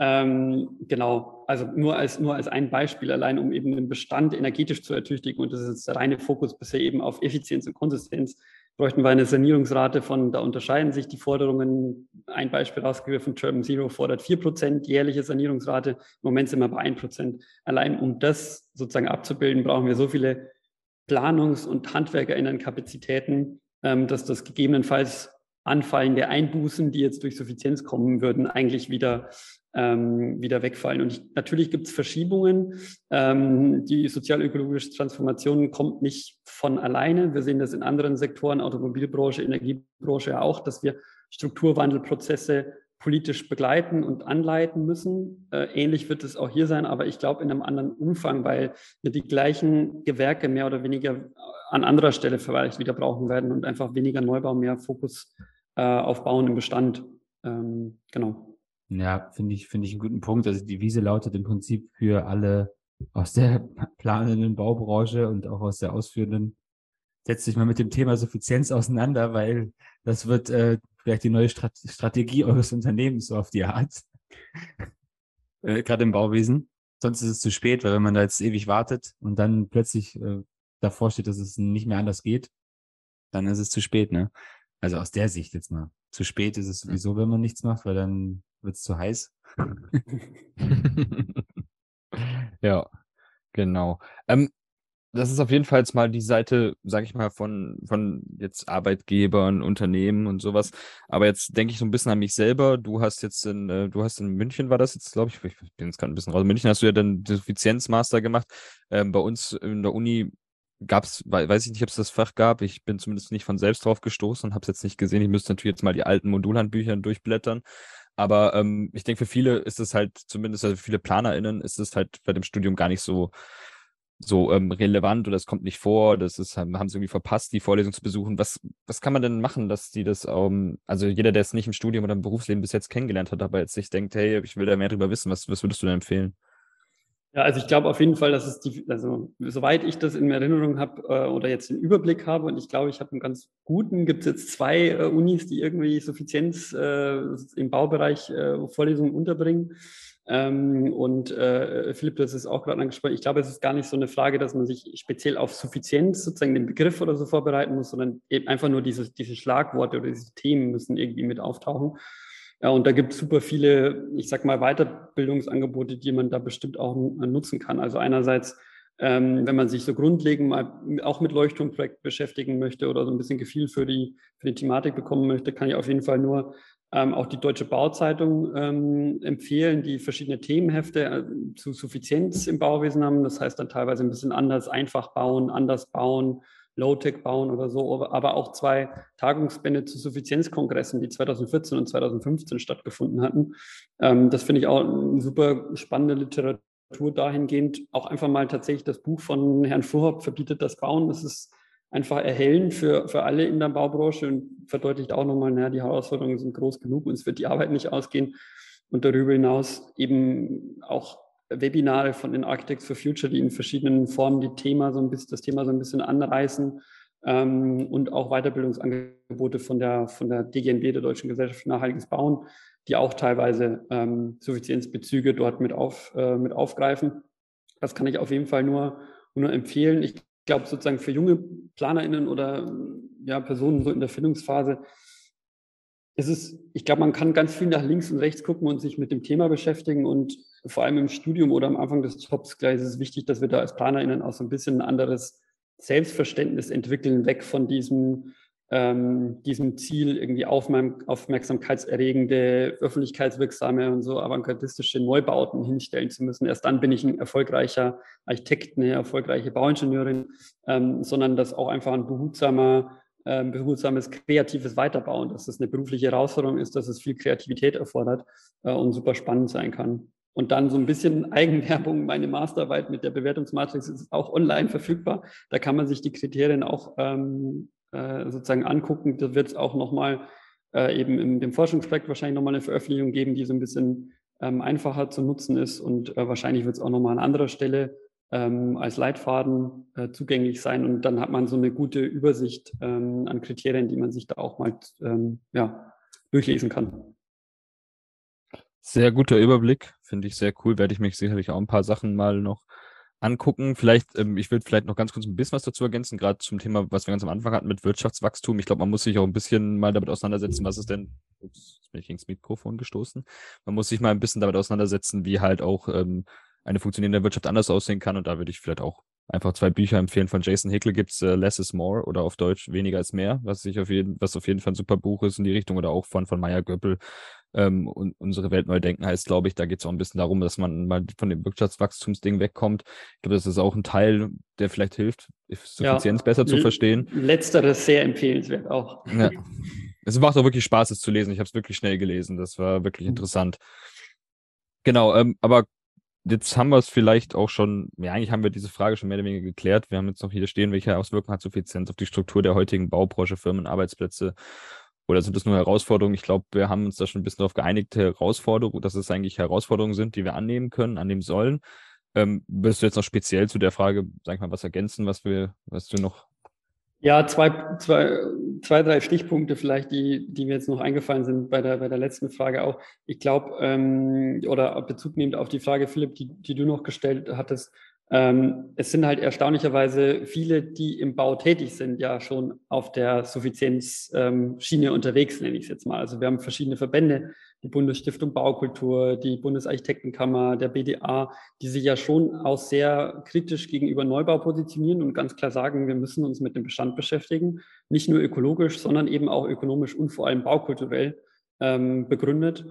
Ähm, genau, also nur als, nur als ein Beispiel allein, um eben den Bestand energetisch zu ertüchtigen. Und das ist der reine Fokus bisher eben auf Effizienz und Konsistenz bräuchten wir eine Sanierungsrate von, da unterscheiden sich die Forderungen. Ein Beispiel rausgegriffen, German Zero fordert 4% jährliche Sanierungsrate. Im Moment sind wir bei 1%. Allein um das sozusagen abzubilden, brauchen wir so viele Planungs- und HandwerkerInnen-Kapazitäten, ähm, dass das gegebenenfalls anfallende Einbußen, die jetzt durch Suffizienz kommen würden, eigentlich wieder ähm, wieder wegfallen. Und ich, natürlich gibt es Verschiebungen. Ähm, die sozialökologische Transformation kommt nicht von alleine. Wir sehen das in anderen Sektoren, Automobilbranche, Energiebranche ja auch, dass wir Strukturwandelprozesse politisch begleiten und anleiten müssen. Äh, ähnlich wird es auch hier sein, aber ich glaube in einem anderen Umfang, weil wir die gleichen Gewerke mehr oder weniger an anderer Stelle vielleicht wieder brauchen werden und einfach weniger Neubau, mehr Fokus äh, auf Bauen im Bestand. Ähm, genau. Ja, finde ich, finde ich einen guten Punkt. Also die Wiese lautet im Prinzip für alle aus der planenden Baubranche und auch aus der ausführenden. Setzt sich mal mit dem Thema Suffizienz auseinander, weil das wird äh, vielleicht die neue Strat Strategie eures Unternehmens so auf die Art. äh, Gerade im Bauwesen. Sonst ist es zu spät, weil wenn man da jetzt ewig wartet und dann plötzlich äh, davor steht, dass es nicht mehr anders geht, dann ist es zu spät, ne? Also aus der Sicht jetzt mal. Zu spät ist es sowieso, wenn man nichts macht, weil dann wird es zu heiß. ja, genau. Ähm, das ist auf jeden Fall jetzt mal die Seite, sag ich mal, von, von jetzt Arbeitgebern, Unternehmen und sowas. Aber jetzt denke ich so ein bisschen an mich selber. Du hast jetzt in, äh, du hast in München, war das jetzt, glaube ich, ich bin jetzt gerade ein bisschen raus. In München hast du ja dann Suffizienzmaster gemacht. Ähm, bei uns in der Uni gab es, weiß ich nicht, ob es das Fach gab. Ich bin zumindest nicht von selbst drauf gestoßen und habe es jetzt nicht gesehen. Ich müsste natürlich jetzt mal die alten Modulhandbücher durchblättern. Aber ähm, ich denke, für viele ist es halt, zumindest also für viele PlanerInnen, ist es halt bei dem Studium gar nicht so, so ähm, relevant oder es kommt nicht vor. Das ist, haben, sie irgendwie verpasst, die Vorlesung zu besuchen. Was, was kann man denn machen, dass die das, ähm, also jeder, der es nicht im Studium oder im Berufsleben bis jetzt kennengelernt hat, aber jetzt sich denkt, hey, ich will da mehr drüber wissen, was, was würdest du denn empfehlen? Ja, also ich glaube auf jeden Fall, dass es die, also soweit ich das in Erinnerung habe äh, oder jetzt den Überblick habe, und ich glaube, ich habe einen ganz guten, gibt es jetzt zwei äh, Unis, die irgendwie Suffizienz äh, im Baubereich äh, Vorlesungen unterbringen. Ähm, und äh, Philipp, das ist auch gerade angesprochen. Ich glaube, es ist gar nicht so eine Frage, dass man sich speziell auf Suffizienz, sozusagen den Begriff oder so vorbereiten muss, sondern eben einfach nur diese, diese Schlagworte oder diese Themen müssen irgendwie mit auftauchen. Ja, und da gibt es super viele, ich sag mal, Weiterbildungsangebote, die man da bestimmt auch nutzen kann. Also einerseits, ähm, wenn man sich so grundlegend mal auch mit Leuchtturmprojekten beschäftigen möchte oder so ein bisschen Gefühl für die, für die Thematik bekommen möchte, kann ich auf jeden Fall nur ähm, auch die Deutsche Bauzeitung ähm, empfehlen, die verschiedene Themenhefte äh, zu Suffizienz im Bauwesen haben. Das heißt dann teilweise ein bisschen anders, einfach bauen, anders bauen, Low-Tech bauen oder so, aber auch zwei Tagungsbände zu Suffizienzkongressen, die 2014 und 2015 stattgefunden hatten. Ähm, das finde ich auch eine super spannende Literatur dahingehend. Auch einfach mal tatsächlich das Buch von Herrn Fuhrhopp verbietet das Bauen. Das ist einfach erhellend für, für alle in der Baubranche und verdeutlicht auch nochmal, naja, die Herausforderungen sind groß genug und es wird die Arbeit nicht ausgehen. Und darüber hinaus eben auch Webinare von den Architects for Future, die in verschiedenen Formen die Thema so ein bisschen, das Thema so ein bisschen anreißen ähm, und auch Weiterbildungsangebote von der, von der DGNB, der Deutschen Gesellschaft für Nachhaltiges Bauen, die auch teilweise ähm, Suffizienzbezüge dort mit, auf, äh, mit aufgreifen. Das kann ich auf jeden Fall nur, nur empfehlen. Ich glaube sozusagen für junge PlanerInnen oder ja, Personen so in der Findungsphase es ist, ich glaube, man kann ganz viel nach links und rechts gucken und sich mit dem Thema beschäftigen und vor allem im Studium oder am Anfang des Jobs gleich ist es wichtig, dass wir da als PlanerInnen auch so ein bisschen ein anderes Selbstverständnis entwickeln, weg von diesem, ähm, diesem Ziel, irgendwie aufmerksamkeitserregende, öffentlichkeitswirksame und so avantgardistische Neubauten hinstellen zu müssen. Erst dann bin ich ein erfolgreicher Architekt, eine erfolgreiche Bauingenieurin, ähm, sondern dass auch einfach ein behutsamer, ähm, behutsames, kreatives Weiterbauen, dass es eine berufliche Herausforderung ist, dass es viel Kreativität erfordert äh, und super spannend sein kann. Und dann so ein bisschen Eigenwerbung. Meine Masterarbeit mit der Bewertungsmatrix ist auch online verfügbar. Da kann man sich die Kriterien auch ähm, äh, sozusagen angucken. Da wird es auch nochmal äh, eben in dem Forschungsprojekt wahrscheinlich nochmal eine Veröffentlichung geben, die so ein bisschen ähm, einfacher zu nutzen ist. Und äh, wahrscheinlich wird es auch nochmal an anderer Stelle ähm, als Leitfaden äh, zugänglich sein. Und dann hat man so eine gute Übersicht ähm, an Kriterien, die man sich da auch mal ähm, ja, durchlesen kann. Sehr guter Überblick, finde ich sehr cool. Werde ich mich sicherlich auch ein paar Sachen mal noch angucken. Vielleicht, ähm, ich will vielleicht noch ganz kurz ein bisschen was dazu ergänzen, gerade zum Thema, was wir ganz am Anfang hatten mit Wirtschaftswachstum. Ich glaube, man muss sich auch ein bisschen mal damit auseinandersetzen, was ist denn, ups, jetzt bin ich ins Mikrofon gestoßen. Man muss sich mal ein bisschen damit auseinandersetzen, wie halt auch ähm, eine funktionierende Wirtschaft anders aussehen kann. Und da würde ich vielleicht auch einfach zwei Bücher empfehlen. Von Jason Hickel gibt es äh, Less is More oder auf Deutsch Weniger ist mehr, was sich auf jeden, was auf jeden Fall ein super Buch ist in die Richtung oder auch von, von Maya Göppel. Ähm, und unsere Welt neu denken heißt, glaube ich, da geht es auch ein bisschen darum, dass man mal von dem Wirtschaftswachstumsding wegkommt. Ich glaube, das ist auch ein Teil, der vielleicht hilft, Suffizienz ja, besser zu verstehen. Letzteres sehr empfehlenswert auch. Ja. Es macht auch wirklich Spaß, es zu lesen. Ich habe es wirklich schnell gelesen. Das war wirklich mhm. interessant. Genau, ähm, aber jetzt haben wir es vielleicht auch schon, ja, eigentlich haben wir diese Frage schon mehr oder weniger geklärt. Wir haben jetzt noch hier stehen, welche Auswirkungen hat Suffizienz auf die Struktur der heutigen Baubranche, Firmen, Arbeitsplätze oder sind das nur Herausforderungen? Ich glaube, wir haben uns da schon ein bisschen darauf geeinigt, Herausforderungen, dass es eigentlich Herausforderungen sind, die wir annehmen können, annehmen sollen. Ähm, willst du jetzt noch speziell zu der Frage, sag ich mal, was ergänzen, was wir, was du noch ja, zwei, zwei, zwei, drei Stichpunkte vielleicht, die, die mir jetzt noch eingefallen sind bei der, bei der letzten Frage auch. Ich glaube, ähm, oder Bezug nehmend auf die Frage, Philipp, die, die du noch gestellt hattest, ähm, es sind halt erstaunlicherweise viele, die im Bau tätig sind, ja schon auf der Suffizienzschiene ähm, unterwegs, nenne ich es jetzt mal. Also wir haben verschiedene Verbände, die Bundesstiftung Baukultur, die Bundesarchitektenkammer, der BDA, die sich ja schon auch sehr kritisch gegenüber Neubau positionieren und ganz klar sagen, wir müssen uns mit dem Bestand beschäftigen, nicht nur ökologisch, sondern eben auch ökonomisch und vor allem baukulturell ähm, begründet.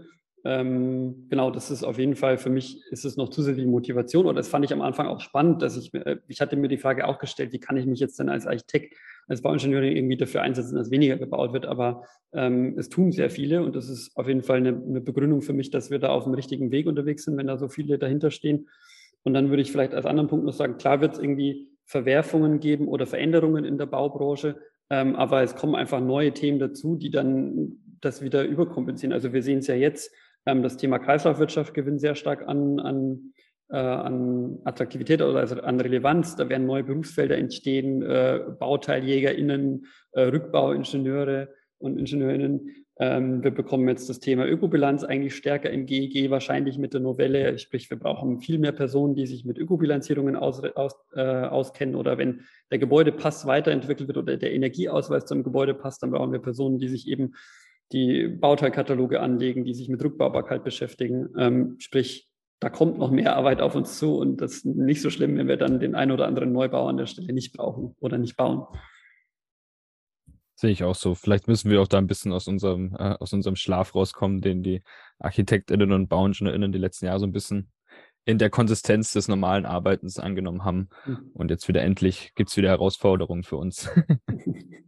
Ähm, genau, das ist auf jeden Fall für mich, ist es noch zusätzliche Motivation oder das fand ich am Anfang auch spannend, dass ich, äh, ich hatte mir die Frage auch gestellt, wie kann ich mich jetzt denn als Architekt, als Bauingenieur irgendwie dafür einsetzen, dass weniger gebaut wird, aber ähm, es tun sehr viele und das ist auf jeden Fall eine, eine Begründung für mich, dass wir da auf dem richtigen Weg unterwegs sind, wenn da so viele dahinter stehen. Und dann würde ich vielleicht als anderen Punkt noch sagen, klar wird es irgendwie Verwerfungen geben oder Veränderungen in der Baubranche, ähm, aber es kommen einfach neue Themen dazu, die dann das wieder überkompensieren. Also wir sehen es ja jetzt, das Thema Kreislaufwirtschaft gewinnt sehr stark an, an, äh, an Attraktivität oder also an Relevanz. Da werden neue Berufsfelder entstehen, äh, BauteiljägerInnen, äh, Rückbauingenieure und Ingenieurinnen. Ähm, wir bekommen jetzt das Thema Ökobilanz eigentlich stärker im GEG, wahrscheinlich mit der Novelle. Sprich, wir brauchen viel mehr Personen, die sich mit Ökobilanzierungen aus, aus, äh, auskennen. Oder wenn der Gebäudepass weiterentwickelt wird oder der Energieausweis zum Gebäudepass, dann brauchen wir Personen, die sich eben die Bauteilkataloge anlegen, die sich mit Rückbaubarkeit beschäftigen. Ähm, sprich, da kommt noch mehr Arbeit auf uns zu und das ist nicht so schlimm, wenn wir dann den einen oder anderen Neubau an der Stelle nicht brauchen oder nicht bauen. Sehe ich auch so. Vielleicht müssen wir auch da ein bisschen aus unserem, äh, aus unserem Schlaf rauskommen, den die ArchitektInnen und BauingenieurInnen die letzten Jahre so ein bisschen in der Konsistenz des normalen Arbeitens angenommen haben. Mhm. Und jetzt wieder endlich gibt es wieder Herausforderungen für uns.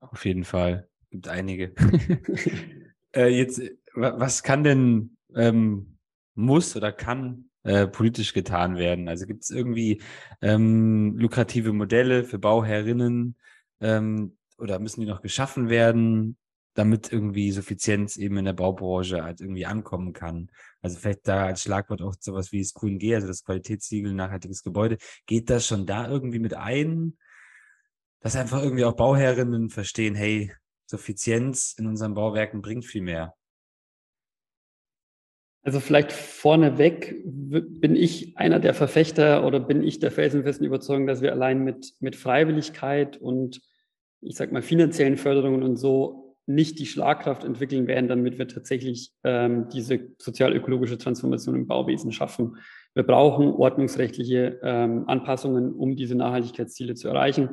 Auf jeden Fall gibt einige. äh, jetzt, was kann denn, ähm, muss oder kann äh, politisch getan werden? Also gibt es irgendwie ähm, lukrative Modelle für Bauherrinnen ähm, oder müssen die noch geschaffen werden, damit irgendwie Suffizienz eben in der Baubranche halt irgendwie ankommen kann? Also vielleicht da als Schlagwort auch sowas wie das QNG, also das Qualitätssiegel nachhaltiges Gebäude. Geht das schon da irgendwie mit ein? Dass einfach irgendwie auch Bauherrinnen verstehen, hey, Suffizienz in unseren Bauwerken bringt viel mehr. Also vielleicht vorneweg bin ich einer der Verfechter oder bin ich der felsenfesten Überzeugung, dass wir allein mit, mit Freiwilligkeit und ich sag mal finanziellen Förderungen und so nicht die Schlagkraft entwickeln werden, damit wir tatsächlich ähm, diese sozial-ökologische Transformation im Bauwesen schaffen. Wir brauchen ordnungsrechtliche ähm, Anpassungen, um diese Nachhaltigkeitsziele zu erreichen.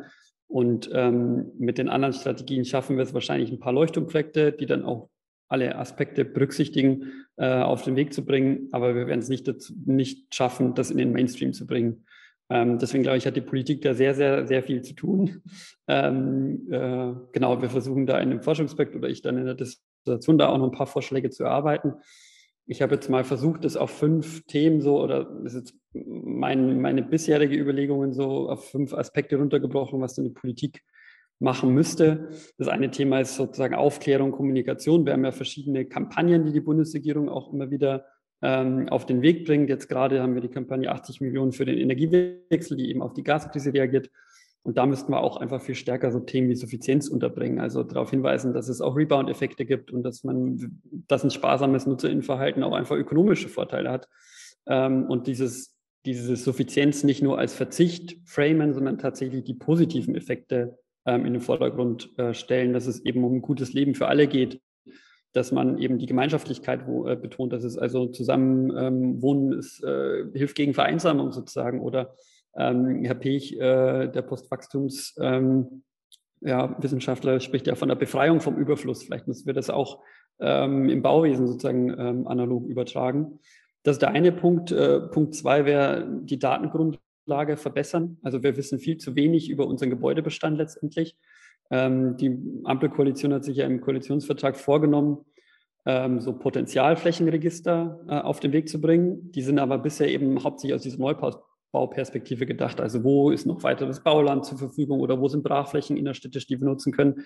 Und ähm, mit den anderen Strategien schaffen wir es wahrscheinlich ein paar Leuchtturmprojekte, die dann auch alle Aspekte berücksichtigen, äh, auf den Weg zu bringen. Aber wir werden es nicht, nicht schaffen, das in den Mainstream zu bringen. Ähm, deswegen glaube ich, hat die Politik da sehr, sehr, sehr viel zu tun. Ähm, äh, genau, wir versuchen da in dem Forschungsprojekt oder ich dann in der Dissertation da auch noch ein paar Vorschläge zu erarbeiten. Ich habe jetzt mal versucht, das auf fünf Themen so, oder ist jetzt mein, meine bisherige Überlegungen so auf fünf Aspekte runtergebrochen, was dann die Politik machen müsste. Das eine Thema ist sozusagen Aufklärung, Kommunikation. Wir haben ja verschiedene Kampagnen, die die Bundesregierung auch immer wieder ähm, auf den Weg bringt. Jetzt gerade haben wir die Kampagne 80 Millionen für den Energiewechsel, die eben auf die Gaskrise reagiert. Und da müssten wir auch einfach viel stärker so Themen wie Suffizienz unterbringen. Also darauf hinweisen, dass es auch Rebound-Effekte gibt und dass man, dass ein sparsames Nutzerinnenverhalten auch einfach ökonomische Vorteile hat. Ähm, und dieses, diese Suffizienz nicht nur als Verzicht framen, sondern tatsächlich die positiven Effekte ähm, in den Vordergrund äh, stellen, dass es eben um ein gutes Leben für alle geht dass man eben die Gemeinschaftlichkeit äh, betont, dass es also zusammen ähm, wohnen ist, äh, hilft gegen Vereinsamung sozusagen. Oder ähm, Herr Pech, äh, der Postwachstumswissenschaftler, ähm, ja, spricht ja von der Befreiung vom Überfluss. Vielleicht müssen wir das auch ähm, im Bauwesen sozusagen ähm, analog übertragen. Das ist der eine Punkt. Äh, Punkt zwei wäre die Datengrundlage verbessern. Also wir wissen viel zu wenig über unseren Gebäudebestand letztendlich. Ähm, die Ampelkoalition hat sich ja im Koalitionsvertrag vorgenommen, ähm, so Potenzialflächenregister äh, auf den Weg zu bringen. Die sind aber bisher eben hauptsächlich aus dieser Neubauperspektive gedacht. Also wo ist noch weiteres Bauland zur Verfügung oder wo sind Brachflächen innerstädtisch, die wir nutzen können.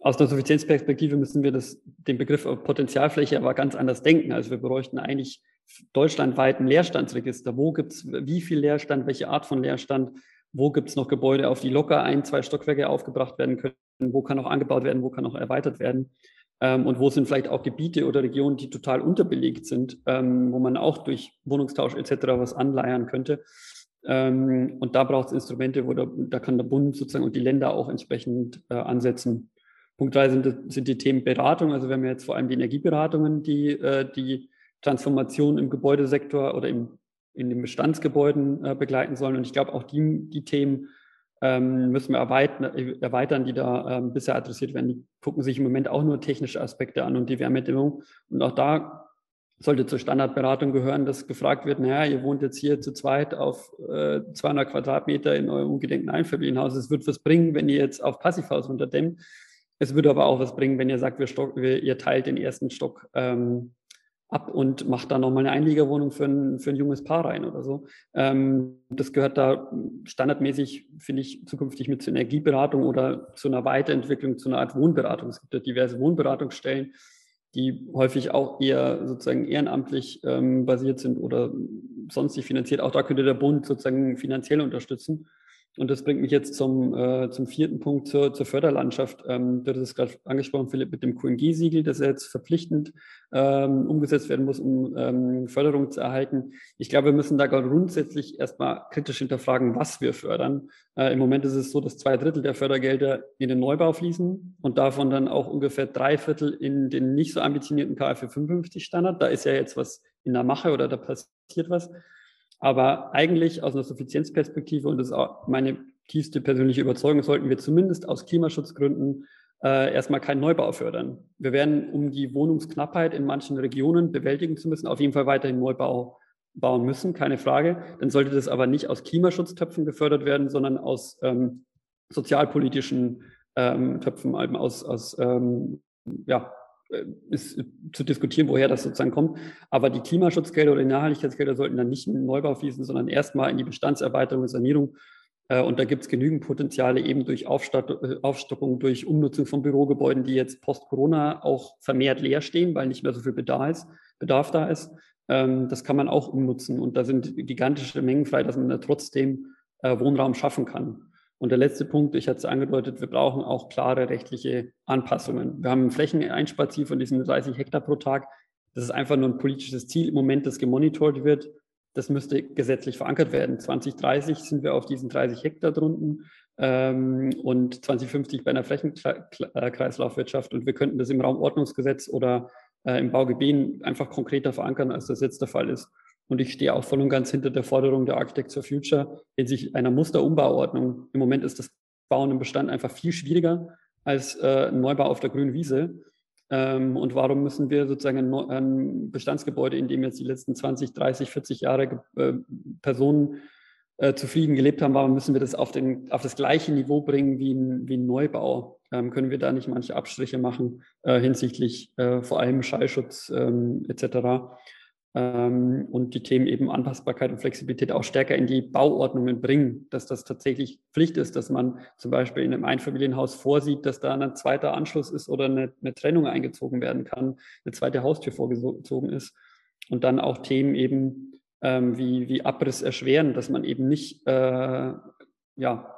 Aus einer Suffizienzperspektive müssen wir das, den Begriff Potenzialfläche aber ganz anders denken. Also wir bräuchten eigentlich deutschlandweit ein Leerstandsregister. Wo gibt es wie viel Leerstand, welche Art von Leerstand, wo gibt es noch Gebäude, auf die locker ein, zwei Stockwerke aufgebracht werden können, wo kann auch angebaut werden, wo kann auch erweitert werden. Ähm, und wo sind vielleicht auch Gebiete oder Regionen, die total unterbelegt sind, ähm, wo man auch durch Wohnungstausch etc. was anleiern könnte. Ähm, und da braucht es Instrumente, wo der, da kann der Bund sozusagen und die Länder auch entsprechend äh, ansetzen. Punkt drei sind, sind die Themen Beratung. Also wir haben jetzt vor allem die Energieberatungen, die äh, die Transformation im Gebäudesektor oder im in den Bestandsgebäuden äh, begleiten sollen. Und ich glaube, auch die, die Themen ähm, müssen wir erweitern, erweitern, die da ähm, bisher adressiert werden. Die gucken sich im Moment auch nur technische Aspekte an und die Wärmedämmung. Und auch da sollte zur Standardberatung gehören, dass gefragt wird, naja, ihr wohnt jetzt hier zu zweit auf äh, 200 Quadratmeter in eurem ungedenkten Einfamilienhaus. Es wird was bringen, wenn ihr jetzt auf Passivhaus runterdämmt. Es würde aber auch was bringen, wenn ihr sagt, wir stock, wir, ihr teilt den ersten Stock ähm, ab und macht da nochmal eine Einliegerwohnung für ein, für ein junges Paar rein oder so. Ähm, das gehört da standardmäßig, finde ich, zukünftig mit zur Energieberatung oder zu einer Weiterentwicklung, zu einer Art Wohnberatung. Es gibt ja diverse Wohnberatungsstellen, die häufig auch eher sozusagen ehrenamtlich ähm, basiert sind oder sonstig finanziert. Auch da könnte der Bund sozusagen finanziell unterstützen. Und das bringt mich jetzt zum, äh, zum vierten Punkt zur, zur Förderlandschaft. Ähm, du hast es gerade angesprochen, Philipp, mit dem QNG-Siegel, das jetzt verpflichtend ähm, umgesetzt werden muss, um ähm, Förderung zu erhalten. Ich glaube, wir müssen da grundsätzlich erstmal kritisch hinterfragen, was wir fördern. Äh, Im Moment ist es so, dass zwei Drittel der Fördergelder in den Neubau fließen und davon dann auch ungefähr drei Viertel in den nicht so ambitionierten KfW 55 Standard. Da ist ja jetzt was in der Mache oder da passiert was. Aber eigentlich aus einer Suffizienzperspektive, und das ist auch meine tiefste persönliche Überzeugung, sollten wir zumindest aus Klimaschutzgründen äh, erstmal keinen Neubau fördern. Wir werden, um die Wohnungsknappheit in manchen Regionen bewältigen zu müssen, auf jeden Fall weiterhin Neubau bauen müssen, keine Frage. Dann sollte das aber nicht aus Klimaschutztöpfen gefördert werden, sondern aus ähm, sozialpolitischen ähm, Töpfen, aus, aus ähm, ja, ist zu diskutieren, woher das sozusagen kommt. Aber die Klimaschutzgelder oder die Nachhaltigkeitsgelder sollten dann nicht in den Neubau fließen, sondern erstmal in die Bestandserweiterung und Sanierung. Äh, und da gibt es genügend Potenziale eben durch äh, Aufstockung, durch Umnutzung von Bürogebäuden, die jetzt post-Corona auch vermehrt leer stehen, weil nicht mehr so viel Bedarf, Bedarf da ist. Ähm, das kann man auch umnutzen. Und da sind gigantische Mengen frei, dass man da trotzdem Wohnraum schaffen kann. Und der letzte Punkt, ich hatte es angedeutet, wir brauchen auch klare rechtliche Anpassungen. Wir haben ein Flächeneinsparziel von diesen 30 Hektar pro Tag. Das ist einfach nur ein politisches Ziel im Moment, das gemonitort wird. das müsste gesetzlich verankert werden. 2030 sind wir auf diesen 30 Hektar drunten ähm, und 2050 bei einer Flächenkreislaufwirtschaft. Und wir könnten das im Raumordnungsgesetz oder äh, im Baugebiet einfach konkreter verankern, als das jetzt der Fall ist. Und ich stehe auch voll und ganz hinter der Forderung der Architects for Future hinsichtlich einer Musterumbauordnung. Im Moment ist das Bauen im Bestand einfach viel schwieriger als äh, ein Neubau auf der grünen Wiese. Ähm, und warum müssen wir sozusagen ein, ein, Bestandsgebäude, in dem jetzt die letzten 20, 30, 40 Jahre äh, Personen äh, zufrieden gelebt haben, warum müssen wir das auf, den, auf das gleiche Niveau bringen wie ein, wie ein Neubau? Ähm, können wir da nicht manche Abstriche machen äh, hinsichtlich äh, vor allem Schallschutz ähm, etc.? Ähm, und die Themen eben Anpassbarkeit und Flexibilität auch stärker in die Bauordnungen bringen, dass das tatsächlich Pflicht ist, dass man zum Beispiel in einem Einfamilienhaus vorsieht, dass da ein zweiter Anschluss ist oder eine, eine Trennung eingezogen werden kann, eine zweite Haustür vorgezogen ist. Und dann auch Themen eben ähm, wie, wie Abriss erschweren, dass man eben nicht äh, ja,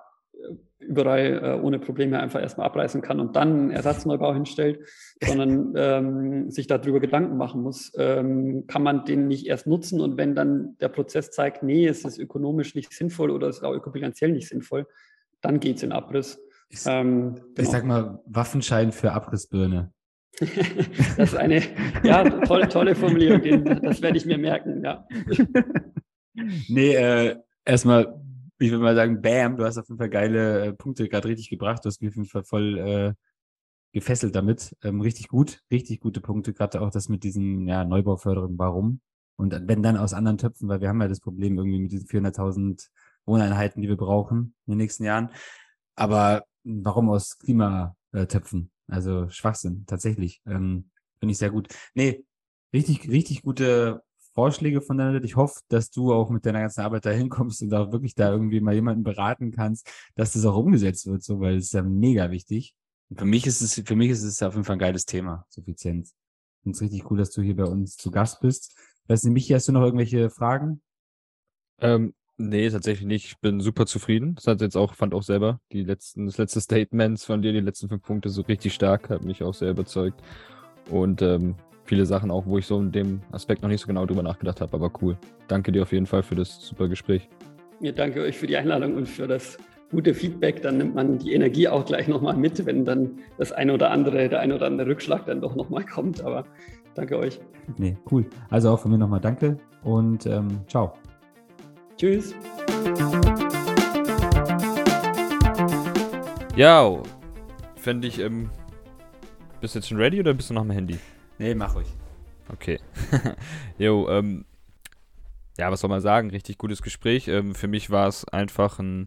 überall äh, ohne Probleme einfach erstmal abreißen kann und dann einen Ersatzneubau hinstellt, sondern ähm, sich darüber Gedanken machen muss, ähm, kann man den nicht erst nutzen und wenn dann der Prozess zeigt, nee, es ist ökonomisch nicht sinnvoll oder es ist auch ökobilanziell nicht sinnvoll, dann geht es in Abriss. Ich, ähm, genau. ich sag mal, Waffenschein für Abrissbirne. das ist eine ja, tolle, tolle Formulierung, das werde ich mir merken, ja. nee, äh, erstmal ich würde mal sagen, bam, du hast auf jeden Fall geile äh, Punkte gerade richtig gebracht. Du hast mich auf jeden Fall voll äh, gefesselt damit. Ähm, richtig gut, richtig gute Punkte, gerade auch das mit diesen ja, Neubauförderungen, warum. Und wenn dann aus anderen Töpfen, weil wir haben ja das Problem irgendwie mit diesen 400.000 Wohneinheiten, die wir brauchen in den nächsten Jahren. Aber warum aus Klimatöpfen? Also Schwachsinn, tatsächlich. Ähm, Finde ich sehr gut. Nee, richtig, richtig gute Vorschläge von deiner Seite. Ich hoffe, dass du auch mit deiner ganzen Arbeit da hinkommst und auch wirklich da irgendwie mal jemanden beraten kannst, dass das auch umgesetzt wird, so, weil es ist ja mega wichtig. Und für mich ist es, für mich ist es auf jeden Fall ein geiles Thema, Suffizienz. Ich finde es richtig cool, dass du hier bei uns zu Gast bist. Weißt du, Michi, hast du noch irgendwelche Fragen? Ähm, nee, tatsächlich nicht. Ich bin super zufrieden. Das hat jetzt auch, fand auch selber die letzten, das letzte Statements von dir, die letzten fünf Punkte so richtig stark, hat mich auch sehr überzeugt. Und ähm, viele Sachen auch, wo ich so in dem Aspekt noch nicht so genau drüber nachgedacht habe, aber cool. Danke dir auf jeden Fall für das super Gespräch. Ja, danke euch für die Einladung und für das gute Feedback. Dann nimmt man die Energie auch gleich nochmal mit, wenn dann das eine oder andere, der eine oder andere Rückschlag dann doch nochmal kommt. Aber danke euch. Nee, cool. Also auch von mir nochmal danke und ähm, ciao. Tschüss. Ja, fände ich, ähm, bist du jetzt schon ready oder bist du noch am Handy? Nee, mach ruhig. Okay. jo, ähm, ja, was soll man sagen? Richtig gutes Gespräch. Ähm, für mich war es einfach ein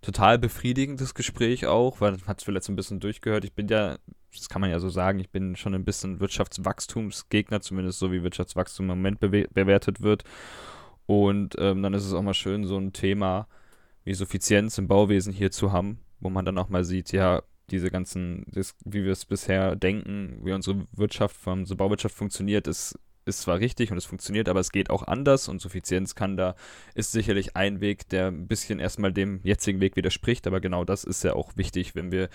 total befriedigendes Gespräch auch, weil man hat es vielleicht ein bisschen durchgehört. Ich bin ja, das kann man ja so sagen, ich bin schon ein bisschen Wirtschaftswachstumsgegner, zumindest so wie Wirtschaftswachstum im Moment bewe bewertet wird. Und ähm, dann ist es auch mal schön, so ein Thema wie Suffizienz im Bauwesen hier zu haben, wo man dann auch mal sieht, ja, diese ganzen, das, wie wir es bisher denken, wie unsere Wirtschaft, unsere Bauwirtschaft funktioniert, ist, ist zwar richtig und es funktioniert, aber es geht auch anders und Suffizienz kann da, ist sicherlich ein Weg, der ein bisschen erstmal dem jetzigen Weg widerspricht, aber genau das ist ja auch wichtig, wenn wir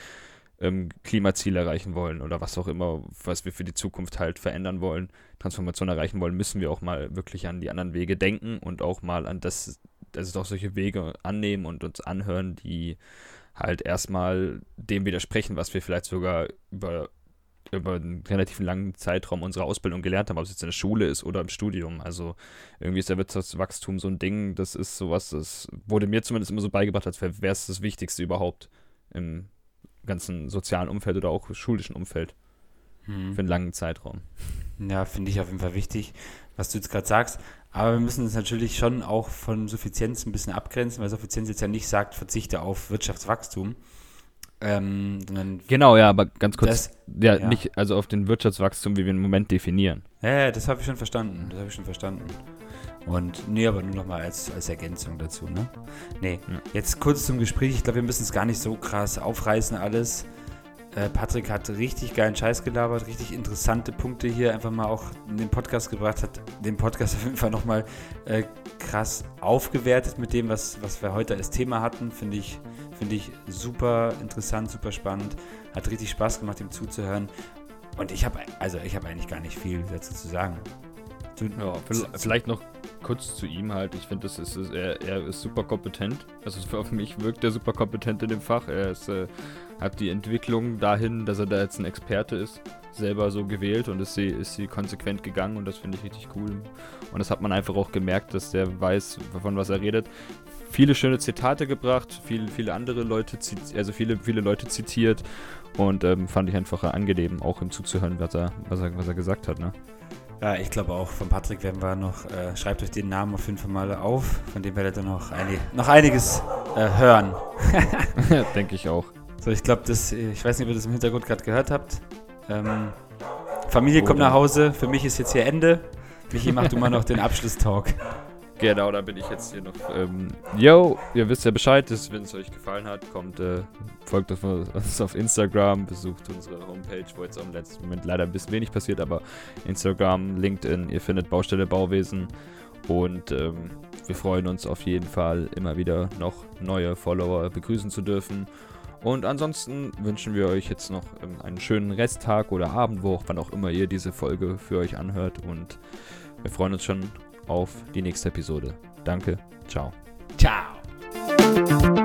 ähm, Klimaziele erreichen wollen oder was auch immer, was wir für die Zukunft halt verändern wollen, Transformation erreichen wollen, müssen wir auch mal wirklich an die anderen Wege denken und auch mal an das, also auch solche Wege annehmen und uns anhören, die halt erstmal dem widersprechen, was wir vielleicht sogar über, über einen relativ langen Zeitraum unserer Ausbildung gelernt haben, ob es jetzt in der Schule ist oder im Studium. Also irgendwie ist der Wirtschaftswachstum so ein Ding, das ist sowas, das wurde mir zumindest immer so beigebracht, als wäre es das Wichtigste überhaupt im ganzen sozialen Umfeld oder auch schulischen Umfeld. Hm. Für einen langen Zeitraum. Ja, finde ich auf jeden Fall wichtig, was du jetzt gerade sagst. Aber wir müssen uns natürlich schon auch von Suffizienz ein bisschen abgrenzen, weil Suffizienz jetzt ja nicht sagt, verzichte auf Wirtschaftswachstum. Ähm, genau, ja, aber ganz kurz, das, ja, ja, nicht, also auf den Wirtschaftswachstum, wie wir im Moment definieren. Ja, das habe ich schon verstanden, das habe ich schon verstanden. Und nee, aber nur nochmal als, als Ergänzung dazu, ne? Nee, ja. jetzt kurz zum Gespräch, ich glaube, wir müssen es gar nicht so krass aufreißen alles. Äh, Patrick hat richtig geilen Scheiß gelabert, richtig interessante Punkte hier einfach mal auch in den Podcast gebracht, hat den Podcast auf jeden Fall nochmal äh, krass aufgewertet mit dem, was, was wir heute als Thema hatten. Finde ich, find ich super interessant, super spannend. Hat richtig Spaß gemacht, ihm zuzuhören. Und ich habe also ich habe eigentlich gar nicht viel dazu zu sagen. Ja, vielleicht noch kurz zu ihm halt. Ich finde, ist, ist, er, er ist super kompetent. Also für mich wirkt er super kompetent in dem Fach. Er ist, äh, hat die Entwicklung dahin, dass er da jetzt ein Experte ist, selber so gewählt und ist sie, ist sie konsequent gegangen und das finde ich richtig cool. Und das hat man einfach auch gemerkt, dass der weiß, von was er redet. Viele schöne Zitate gebracht, viele, viele andere Leute, also viele, viele Leute zitiert und ähm, fand ich einfach angenehm, auch ihm zuzuhören, was er, was er, was er gesagt hat. Ne? Ja, ich glaube auch von Patrick werden wir noch, äh, schreibt euch den Namen auf jeden Fall mal auf, von dem werdet ihr noch, einig, noch einiges äh, hören. Denke ich auch. So, ich glaube, das, ich weiß nicht, ob ihr das im Hintergrund gerade gehört habt. Ähm, Familie kommt nach Hause, für mich ist jetzt hier Ende. Michi, mach du mal noch den Abschlusstalk. Genau, da bin ich jetzt hier noch. Ähm, yo, ihr wisst ja Bescheid, wenn es euch gefallen hat, kommt, äh, folgt uns auf Instagram, besucht unsere Homepage, wo jetzt im letzten Moment leider ein bisschen wenig passiert, aber Instagram, LinkedIn, ihr findet Baustelle Bauwesen und ähm, wir freuen uns auf jeden Fall immer wieder noch neue Follower begrüßen zu dürfen. Und ansonsten wünschen wir euch jetzt noch ähm, einen schönen Resttag oder Abend, wo auch wann auch immer ihr diese Folge für euch anhört und wir freuen uns schon auf die nächste Episode. Danke, ciao. Ciao.